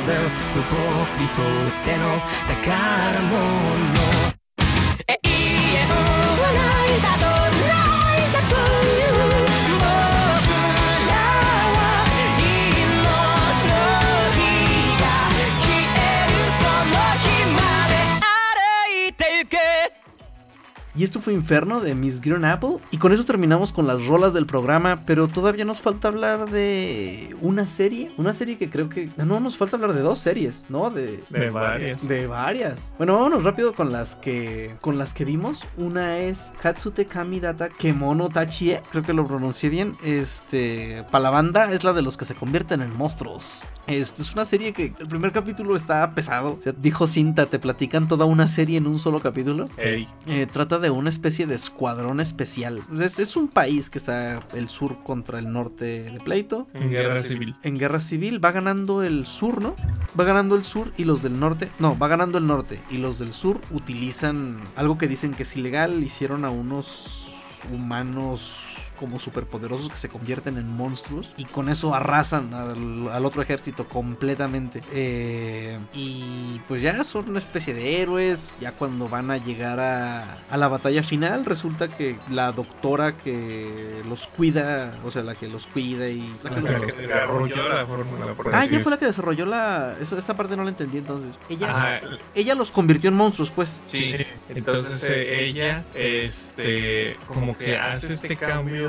ど無謀利とっての宝物。Y esto fue Inferno de Miss Green Apple. Y con eso terminamos con las rolas del programa. Pero todavía nos falta hablar de una serie. Una serie que creo que. No, nos falta hablar de dos series, ¿no? De. De varias. De varias. Bueno, vámonos rápido con las que. Con las que vimos. Una es Hatsute Kamidata Kemono Tachie. Creo que lo pronuncié bien. Este. Para la banda es la de los que se convierten en monstruos. Esto es una serie que el primer capítulo está pesado. O sea, dijo Cinta, te platican toda una serie en un solo capítulo. Eh, trata de una especie de escuadrón especial. Es, es un país que está el sur contra el norte de pleito. en guerra civil. En guerra civil va ganando el sur, ¿no? Va ganando el sur y los del norte. No, va ganando el norte. Y los del sur utilizan algo que dicen que es ilegal. Hicieron a unos humanos como superpoderosos que se convierten en monstruos y con eso arrasan al, al otro ejército completamente Eh, y pues ya son una especie de héroes ya cuando van a llegar a, a la batalla final resulta que la doctora que los cuida o sea la que los cuida y la que los- La que desarrolló la fórmula. Ah, ella fue la que desarrolló la. Eso, esa parte no la entendí entonces. Ella, ella los convirtió en monstruos, pues. Sí, entonces eh, ella, este, como que hace este cambio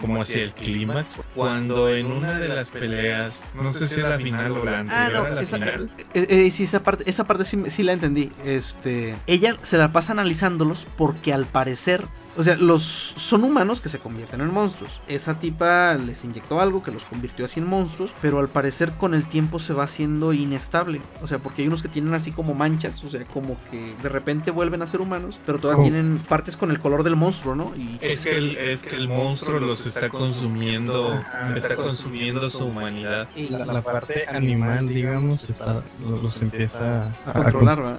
como hacia el clímax, cuando en una de las peleas, no sé si era la final o la Ah, anterior a la esa, final, eh, eh, sí, esa parte, esa parte sí, sí la entendí. Este, ella se la pasa analizándolos porque al parecer O sea, los son humanos que se convierten en monstruos. Esa tipa les inyectó algo que los convirtió así en monstruos, pero al parecer con el tiempo se va haciendo inestable. O sea, porque hay unos que tienen así como manchas, o sea, como que de repente vuelven a ser humanos, pero todavía tienen partes con el color del monstruo, ¿no? Y Es que, el, es que el monstruo los está consumiendo, está consumiendo su humanidad. y- La, la parte animal, digamos, está, lo- los empieza a, a controlar, ¿verdad?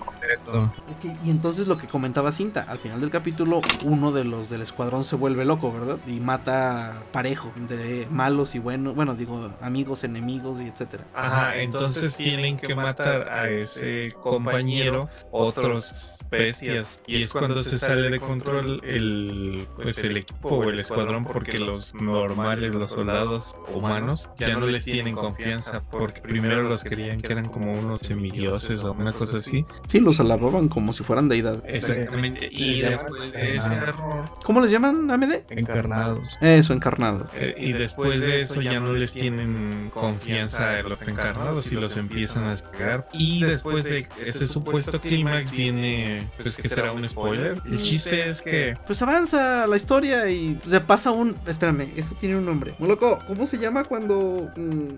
y entonces lo que comentaba Cinta, al final del capítulo, uno de los del escuadrón se vuelve loco, ¿verdad? Y mata parejo, entre malos y buenos, bueno, digo, amigos, enemigos y etcétera. Ajá, entonces tienen que matar a ese compañero otros bestias y es cuando se sale de control el pues el equipo o el escuadrón porque los normales, los soldados humanos ya no les tienen confianza porque primero los creían que eran como unos semidioses o una cosa así. Sí, los alababan como si fueran deidad. Exactamente. Y después de ese error ¿Cómo les llaman, AMD? Encarnados. Eso, encarnado. Eh, y después de eso ya no les tienen confianza en los encarnados y los empiezan a sacar. Y después de ese supuesto clímax viene, pues que será un spoiler. El chiste es que Pues avanza la historia y se pasa un... Espérame, eso tiene un nombre. Muy loco, ¿cómo se llama cuando... mm,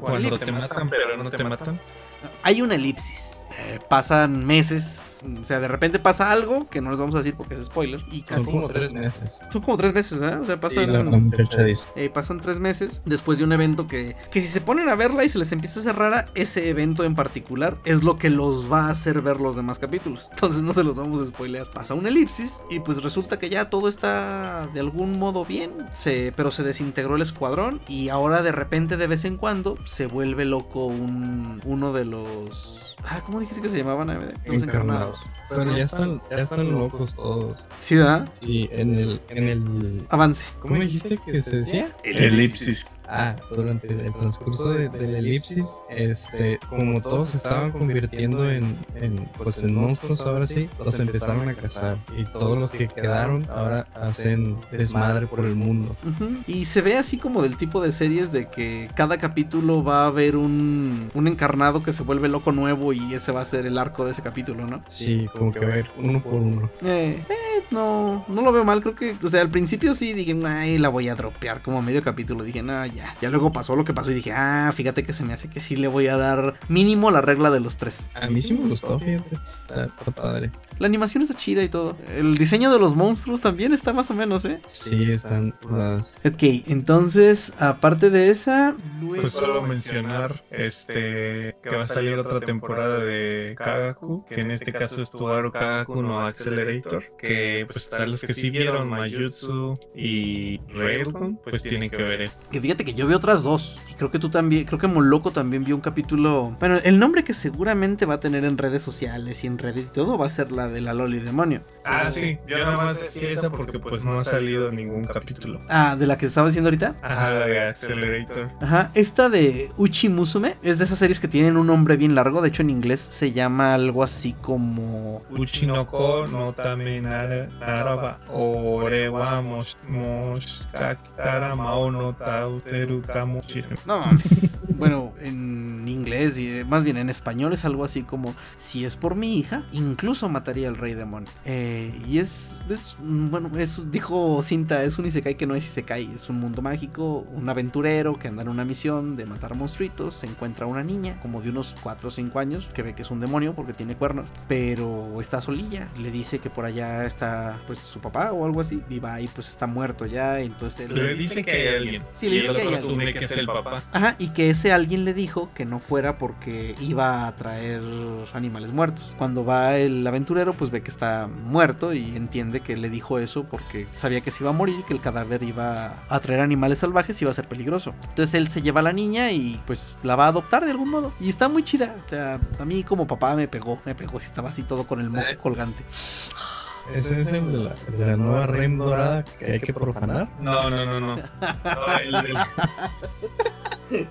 cuando elipsis? te matan pero no te matan. Hay una elipsis. Eh, pasan meses, o sea, de repente pasa algo que no les vamos a decir porque es spoiler. Y Son casi... como tres meses. Son como tres meses, ¿verdad? O sea, Y pasan... la, la muchacha dice. Eh, pasan tres meses después de un evento que, que si se ponen a verla y se les empieza a hacer rara, ese evento en particular es lo que los va a hacer ver los demás capítulos. (laughs) Entonces no se los vamos a spoilear. Pasa una elipsis y pues resulta que ya todo está de algún modo bien, se, pero se desintegró el escuadrón y ahora de repente de vez en cuando se vuelve loco un, uno de los... Ah, ¿cómo dijiste que se llamaban? Los encarnados. Pero ya están, ya están locos todos. Sí, ¿verdad? Sí, en el, en el. Avance. ¿Cómo dijiste que se decía? Elipsis. Ah, durante el transcurso de, de la elipsis, este, como todos se estaban convirtiendo en, en, pues en monstruos ahora sí, los empezaron a cazar y todos los que quedaron ahora hacen desmadre por el mundo. Y se ve así como del tipo de series de que cada capítulo va a haber un, un encarnado que se vuelve loco nuevo y ese va a ser el arco de ese capítulo, ¿no? Sí, como que va a ir uno por uno. Eh, eh, no, no lo veo mal, creo que, o sea, al principio sí dije, ay, la voy a dropear como a medio capítulo, dije, no, ya, ya luego pasó lo que pasó y dije, ah, fíjate que se me hace que sí le voy a dar mínimo la regla de los tres. A mí sí me gustó, fíjate. Está, padre. La animación está chida y todo. El diseño de los monstruos también está más o menos, ¿eh? Sí, están las... Ok, entonces, aparte de esa, luego... Pues solo mencionar este que va a salir otra temporada de Kagaku, que en este caso es Kagaku no Accelerator, que pues tal los que sí vieron Mayutsu y Railgun, pues tienen que ver. Que fíjate que yo vi otras dos. Y creo que tú también, creo que Moloco también vio un capítulo. Bueno, el nombre que seguramente va a tener en redes sociales y en Reddit y todo va a ser la de la Loli Demonio. Ah, sí, yo nada más decía esa porque pues no ha salido ningún capítulo. Ah, de la que estaba diciendo ahorita. Ajá, la de Accelerator. Ajá, esta de Uchi Musume es de esas series que tienen un nombre bien largo. De hecho, en inglés se llama algo así como. Uchinoko no tame nara- naraba ore wa mosh- moshikakitara mao no tauteru ka mo shiren. No, mames. (laughs) bueno, en inglés y eh, más bien en español es algo así como si es por mi hija, incluso mataría al rey demonio. Eh, y es, es, mm, bueno, es, dijo Cinta, es un isekai que no es isekai, es un mundo mágico, un aventurero que anda en una misión de matar monstruitos, se encuentra una niña como de unos 4 o 5 años que ve que es un demonio porque tiene cuernos, pero está solilla, le dice que por allá está pues su papá o algo así, y va y pues está muerto ya, entonces él... Le dicen que hay alguien. Sí, le y dicen el que hay alguien. asume que es el papá. Ajá, y que ese alguien le dijo que no fuera porque iba a traer animales muertos. Cuando va el aventurero, pues ve que está muerto y entiende que le dijo eso porque sabía que se iba a morir y que el cadáver iba a traer animales salvajes y iba a ser peligroso. Entonces él se lleva a la niña y pues la va a adoptar de algún modo. Y está muy chida. O sea, a mí como papá me pegó, me pegó si estaba así todo con el moco Sí. colgante. Ese es el de la, de la nueva Rem dorada que hay que profanar. No, no, no, no. (laughs) No, el del-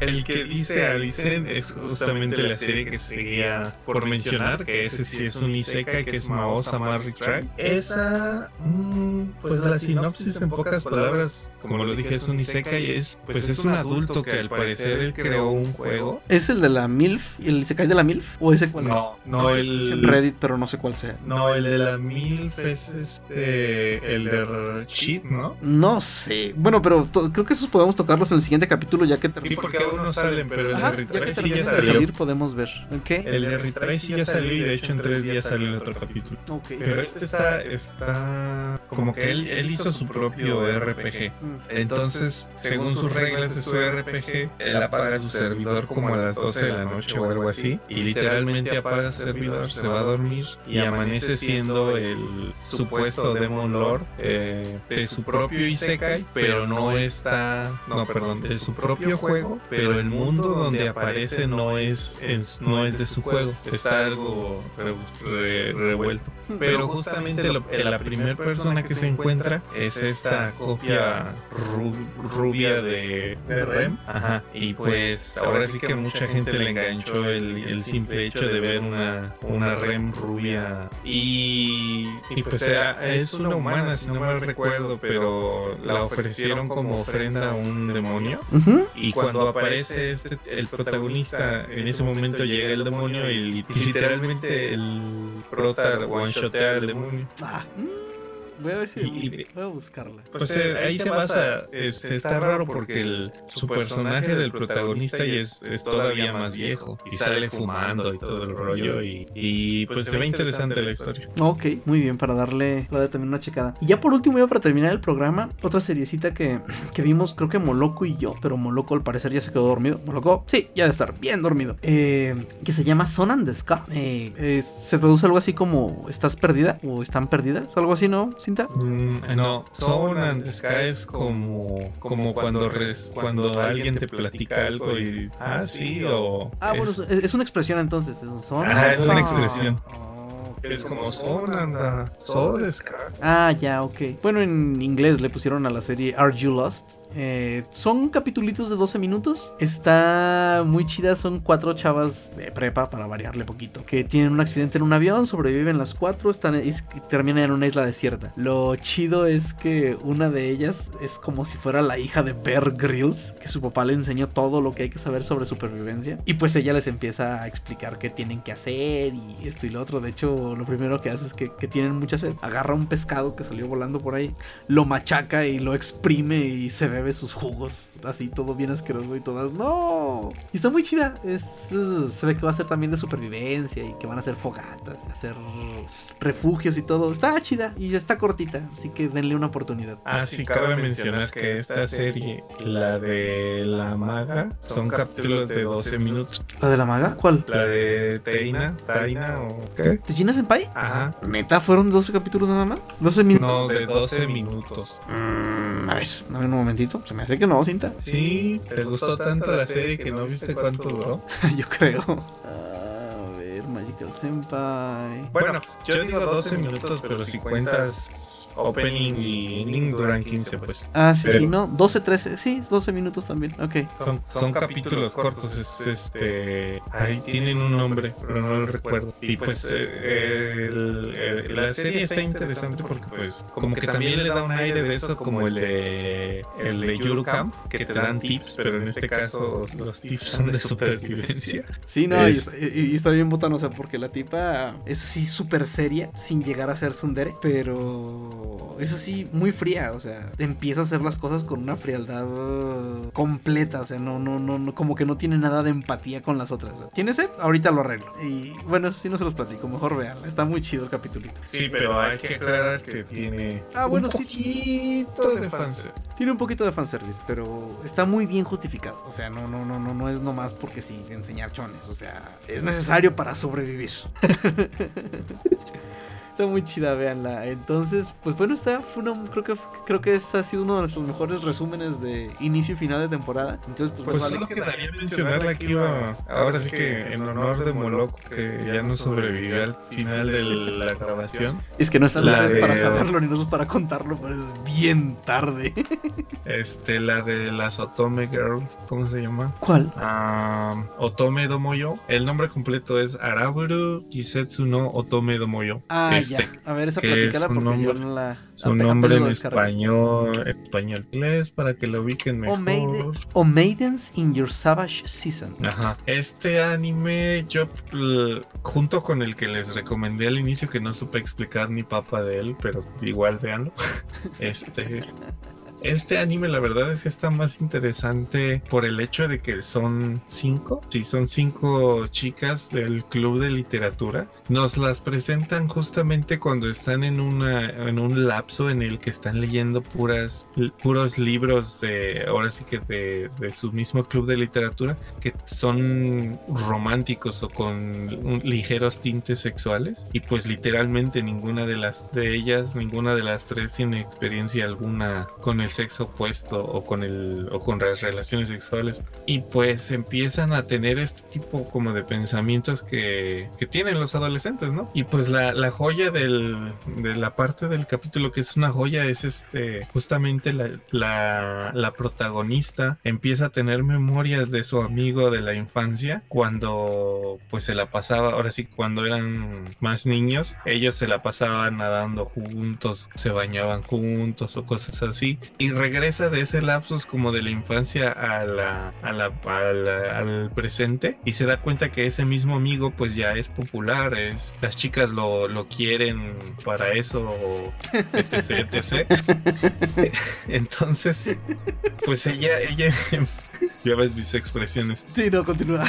El que dice Arisen es justamente la serie que seguía por mencionar, que ese sí es un Isekai, que es Mao Sama Retry. Esa, mm, pues la sinopsis en pocas palabras, como lo dije, es un Isekai, es, pues es un adulto que al parecer él creó un juego. ¿Es el de la MILF? ¿El Isekai de la MILF? ¿O ese cuál No, es? no, escuché en el... Reddit, pero no sé cuál sea. No, el de la MILF es este. El de Cheat, ¿no? No sé. Bueno, pero creo que esos podemos tocarlos en el siguiente capítulo ya que Sí, termine. porque aún no salen, pero el de ya que Retry sí ya salió. salir podemos ver. ¿Ok? El de Retry sí ya salió y de hecho en tres días salió el otro capítulo. Ok. Pero este está, está como que él, él hizo su propio RPG. Mm. Entonces, según sus reglas de su RPG, él apaga su servidor como a las 12 de la noche o algo así. Y literalmente apaga su servidor, se va a dormir y amanece siendo el supuesto Demon Lord eh, de su propio Isekai, pero no está, no, perdón, de su propio juego, pero el mundo donde aparece no es, es- no es de su juego. Está algo re- re- revuelto. Pero justamente lo- la primera persona que se encuentra es esta copia ru- rubia de, De Rem. Ajá. Y pues ahora sí que mucha gente le enganchó el, el simple hecho de ver una, una Rem rubia. Y, y pues era- es una humana, si no mal recuerdo, pero la ofrecieron como ofrenda a un demonio. Y cuando aparece este, el protagonista, en ese momento llega el demonio y, li- y literalmente el prota one-shotea al demonio. Ah, voy a ver si Y- voy a buscarla. Pues eh, ahí se basa, este, está raro porque el, su personaje del protagonista ya es, es todavía más viejo y sale fumando y todo el rollo y, y, pues se ve interesante la historia. Ok, muy bien, para darle, también una checada. Y ya por último, ya para terminar el programa, otra seriecita que, que vimos, creo que Moloco y yo, pero Moloco al parecer ya se quedó dormido. Moloco, sí, ya de estar bien dormido. Eh, que se llama Son and the Ska. Eh, es- se traduce algo así como ¿Estás perdida? o ¿Están perdidas? Algo así, ¿no, Cinta? Mm, no, Soul and the Sky es como, como cuando, res- cuando alguien te platica algo y... Ah, sí, o... Ah, bueno, es, una expresión entonces. Es, son Ajá, and es una expresión. Ah, es como Soul and the Sky. Ah, ya, ok. Bueno, en inglés le pusieron a la serie Are You Lost? Eh, son capitulitos de 12 minutos. Está muy chida. Son cuatro chavas de prepa, para variarle poquito, que tienen un accidente en un avión, sobreviven las cuatro, están, terminan en una isla desierta. Lo chido es que una de ellas es como si fuera la hija de Bear Grylls, que su papá le enseñó todo lo que hay que saber sobre supervivencia. Y pues ella les empieza a explicar qué tienen que hacer y esto y lo otro. De hecho, lo primero que hace es que, que tienen mucha sed. Agarra un pescado que salió volando por ahí, lo machaca y lo exprime y se bebe sus jugos. Así, todo bien asqueroso y todas, ¡no! Y está muy chida. Es- es- se ve que va a ser también de supervivencia y que van a hacer fogatas, hacer refugios y todo. Está chida y está cortita, así que denle una oportunidad. Ah, sí, cabe mencionar que esta serie, la de la maga, son capítulos de 12 minutos. ¿La de la maga? ¿Cuál? La de Teina, Taina o qué? ¿De Gina Senpai? Ajá. ¿Neta fueron 12 capítulos nada más? ¿12 minutos? No, de 12 minutos. Mm, a ver, dame un momentito. Se me hace que no, cinta. Sí, te gustó tanto la serie que no viste cuánto duró. (laughs) Yo creo. A ver, Magical Senpai. Bueno, yo digo 12 minutos, pero si cuentas opening y ending duran 15, pues. Ah, sí, Pero- sí, ¿no? 12, 13. Sí, 12 minutos también. Ok. Son, son capítulos cortos, es este. Ahí tienen un nombre, pero no lo recuerdo. Y pues eh, el- el- la serie está interesante porque, pues, como que también le da un aire de eso, como el de. El de Yuru Camp, que te dan tips, pero en este caso los tips son de supervivencia. Sí, no, y, Es- y- y está bien botano, o sea, porque la tipa es así súper seria, sin llegar a ser sundere, pero es así muy fría, o sea, empieza a hacer las cosas con una frialdad completa, o sea, no, no, no, no, como que no tiene nada de empatía con las otras. ¿Tiene sed? Ahorita lo arreglo. Y bueno, eso sí no se los platico, mejor veanla, está muy chido el capitulito. Sí, pero hay que aclarar que tiene. Ah, bueno, un sí. poquito de fanservice. Tiene un poquito de fanservice, pero está muy bien justificado. O sea, no, no, no, no, no es nomás porque sí, enseñar chones. O sea, es necesario para sobrevivir. (laughs) Está muy chida, véanla. Entonces, pues bueno, esta fue una, creo que creo que ese ha sido uno de nuestros mejores resúmenes de inicio y final de temporada. Entonces, pues, Pues vale. solo quedaría mencionarla que iba, ahora sí que en honor de Moloco, que ya no sobrevivió al final de la grabación, es que no están ustedes para saberlo ni nosotros para contarlo, pero es bien tarde. (laughs) este, la de las Otome Girls, ¿cómo se llama? ¿Cuál? Ah, Otome Domoyo. El nombre completo es Araburu Kisetsu no Otome Domoyo. Ah, Este, ya. A ver, esa platicala su porque yo nombre- no la. Su nombre en español, español inglés, para que lo ubiquen O, mejor. Maiden- o Maidens in Your Savage Season. Ajá. Este anime, yo junto con el que les recomendé al inicio, que no supe explicar ni papa de él, pero igual véanlo. (laughs) Este. Este anime, la verdad es que está más interesante por el hecho de que son cinco. Sí, son cinco chicas del club de literatura. Nos las presentan justamente cuando están en una en un lapso en el que están leyendo puras puros libros de ahora sí que de, de su mismo club de literatura que son románticos o con ligeros tintes sexuales y pues literalmente ninguna de las de ellas ninguna de las tres tiene experiencia alguna con el sexo opuesto o con el o con las relaciones sexuales. Y pues empiezan a tener este tipo como de pensamientos que, que tienen los adolescentes no y pues la, la joya del, de la parte del capítulo que es una joya es este justamente la, la, la protagonista empieza a tener memorias de su amigo de la infancia cuando pues se la pasaba ahora sí cuando eran más niños ellos se la pasaban nadando juntos se bañaban juntos o cosas así y regresa de ese lapsus como de la infancia a la, a la- a la- al presente y se da cuenta que ese mismo amigo pues ya es popular es las chicas lo, lo quieren para eso etc etc (laughs) entonces pues ella ella ya ves mis expresiones Sí, no, continúa.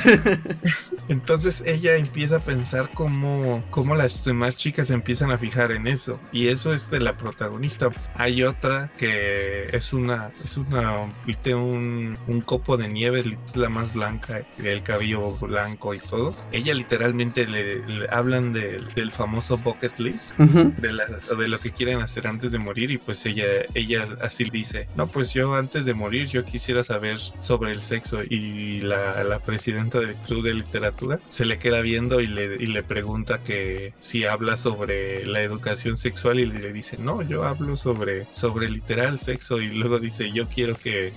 entonces ella empieza a pensar cómo, cómo las demás chicas se empiezan a fijar en eso. Y eso es de la protagonista. Hay otra que es una, es una, un, un copo de nieve, es la más blanca, el cabello blanco y todo. Ella literalmente le, le hablan de- del famoso bucket list Ujú. de, la- de lo que quieren hacer antes de morir y pues ella, ella así dice, no, pues yo antes de morir yo quisiera saber sobre el sexo y la, la presidenta del club de literatura se le queda viendo y le, y le pregunta que si habla sobre la educación sexual y le dice, no, yo hablo sobre, sobre literal sexo y luego dice, yo quiero que...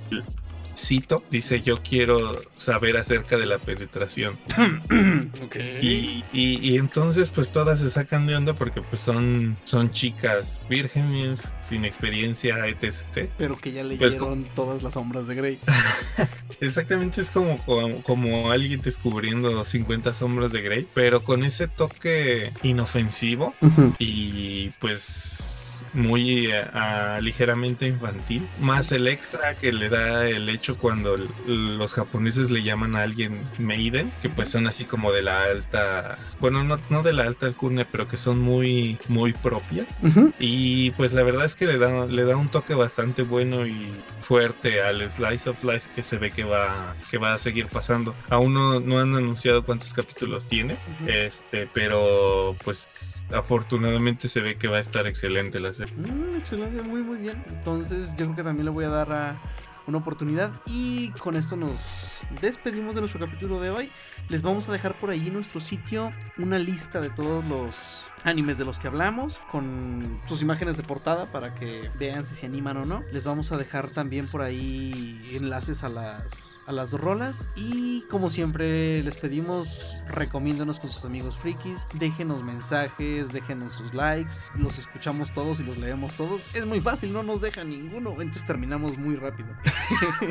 Cito, dice yo quiero saber acerca de la penetración. (clears throat) ok. Y, y- y entonces pues todas se sacan de onda porque pues son, son chicas vírgenes, sin experiencia, etc. Pero que ya Pues, leyeron todas las sombras de Grey. (laughs) Exactamente es como, como, como alguien descubriendo 50 sombras de Grey, pero con ese toque inofensivo y pues muy ah, ligeramente infantil, más el extra que le da el hecho cuando los japoneses le llaman a alguien maiden, que pues son así como de la alta, bueno, no, no de la alta alcurnia, pero que son muy, muy propias. Ujú. Y pues la verdad es que le da, le da un toque bastante bueno y fuerte al Slice of Life que se ve que va, que va a seguir pasando. Aún no, no han anunciado cuántos capítulos tiene, Ujú. este, pero pues afortunadamente se ve que va a estar excelente la Mm, excelente, muy muy bien. Entonces yo creo que también le voy a dar a una oportunidad. Y con esto nos despedimos de nuestro capítulo de hoy. Les vamos a dejar por ahí nuestro sitio una lista de todos los animes de los que hablamos con sus imágenes de portada para que vean si se animan o no. Les vamos a dejar también por ahí enlaces a las a las rolas y como siempre les pedimos recomiéndonos con sus amigos frikis, déjenos mensajes, déjenos sus likes, los escuchamos todos y los leemos todos. Es muy fácil, no nos dejan ninguno, entonces terminamos muy rápido.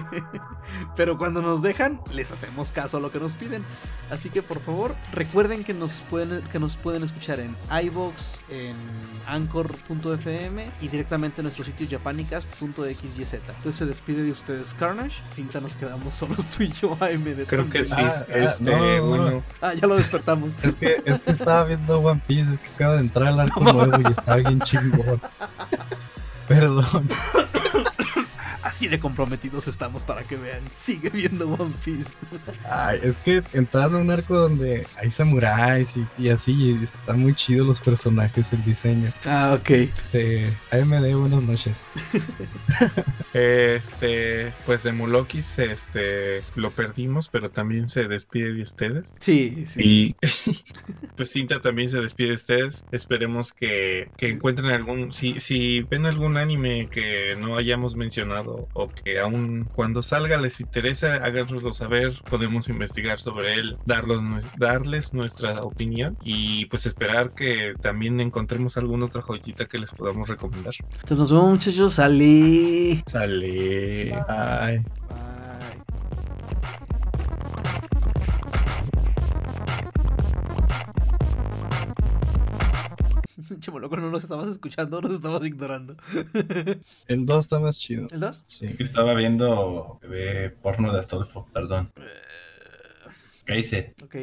(laughs) Pero cuando nos dejan, les hacemos caso a lo que nos piden. Así que por favor, recuerden que nos pueden, que nos pueden escuchar en iBox, en anchor.fm y directamente en nuestro sitio japanicast.xyz. Entonces se despide de ustedes Carnage. Cinta nos quedamos solos tú y yo, de Creo que sí. Ah, ah, este, no. bueno, Ah, ya lo despertamos. Es que, es que estaba viendo One Piece, es que acaba de entrar al arco nuevo y estaba bien chingón. Perdón. (laughs) Así de comprometidos estamos para que vean. Sigue viendo One Piece. Ay, es que entraron a un arco donde hay samuráis y, y así, y están muy chidos los personajes, el diseño. Ah, ok. Este, AMD, buenas noches. (laughs) Este, pues de Mulokis, este, lo perdimos, pero también se despide de ustedes. Sí, sí. sí. Y (laughs) pues Cinta también se despide de ustedes. Esperemos que, que encuentren algún, si, si ven algún anime que no hayamos mencionado o que aún cuando salga les interesa, háganoslo saber. Podemos investigar sobre él, darlos, darles nuestra opinión y pues esperar que también encontremos alguna otra joyita que les podamos recomendar. Entonces nos vemos, muchachos. Salí. Sale. Ay. Bye. (laughs) Chemo, loco, no nos estabas escuchando, nos estabas ignorando. (laughs) El 2 está más chido. ¿El 2? Sí. Es que estaba viendo bebé porno de Astolfo, perdón. ¿Qué hice? Ok.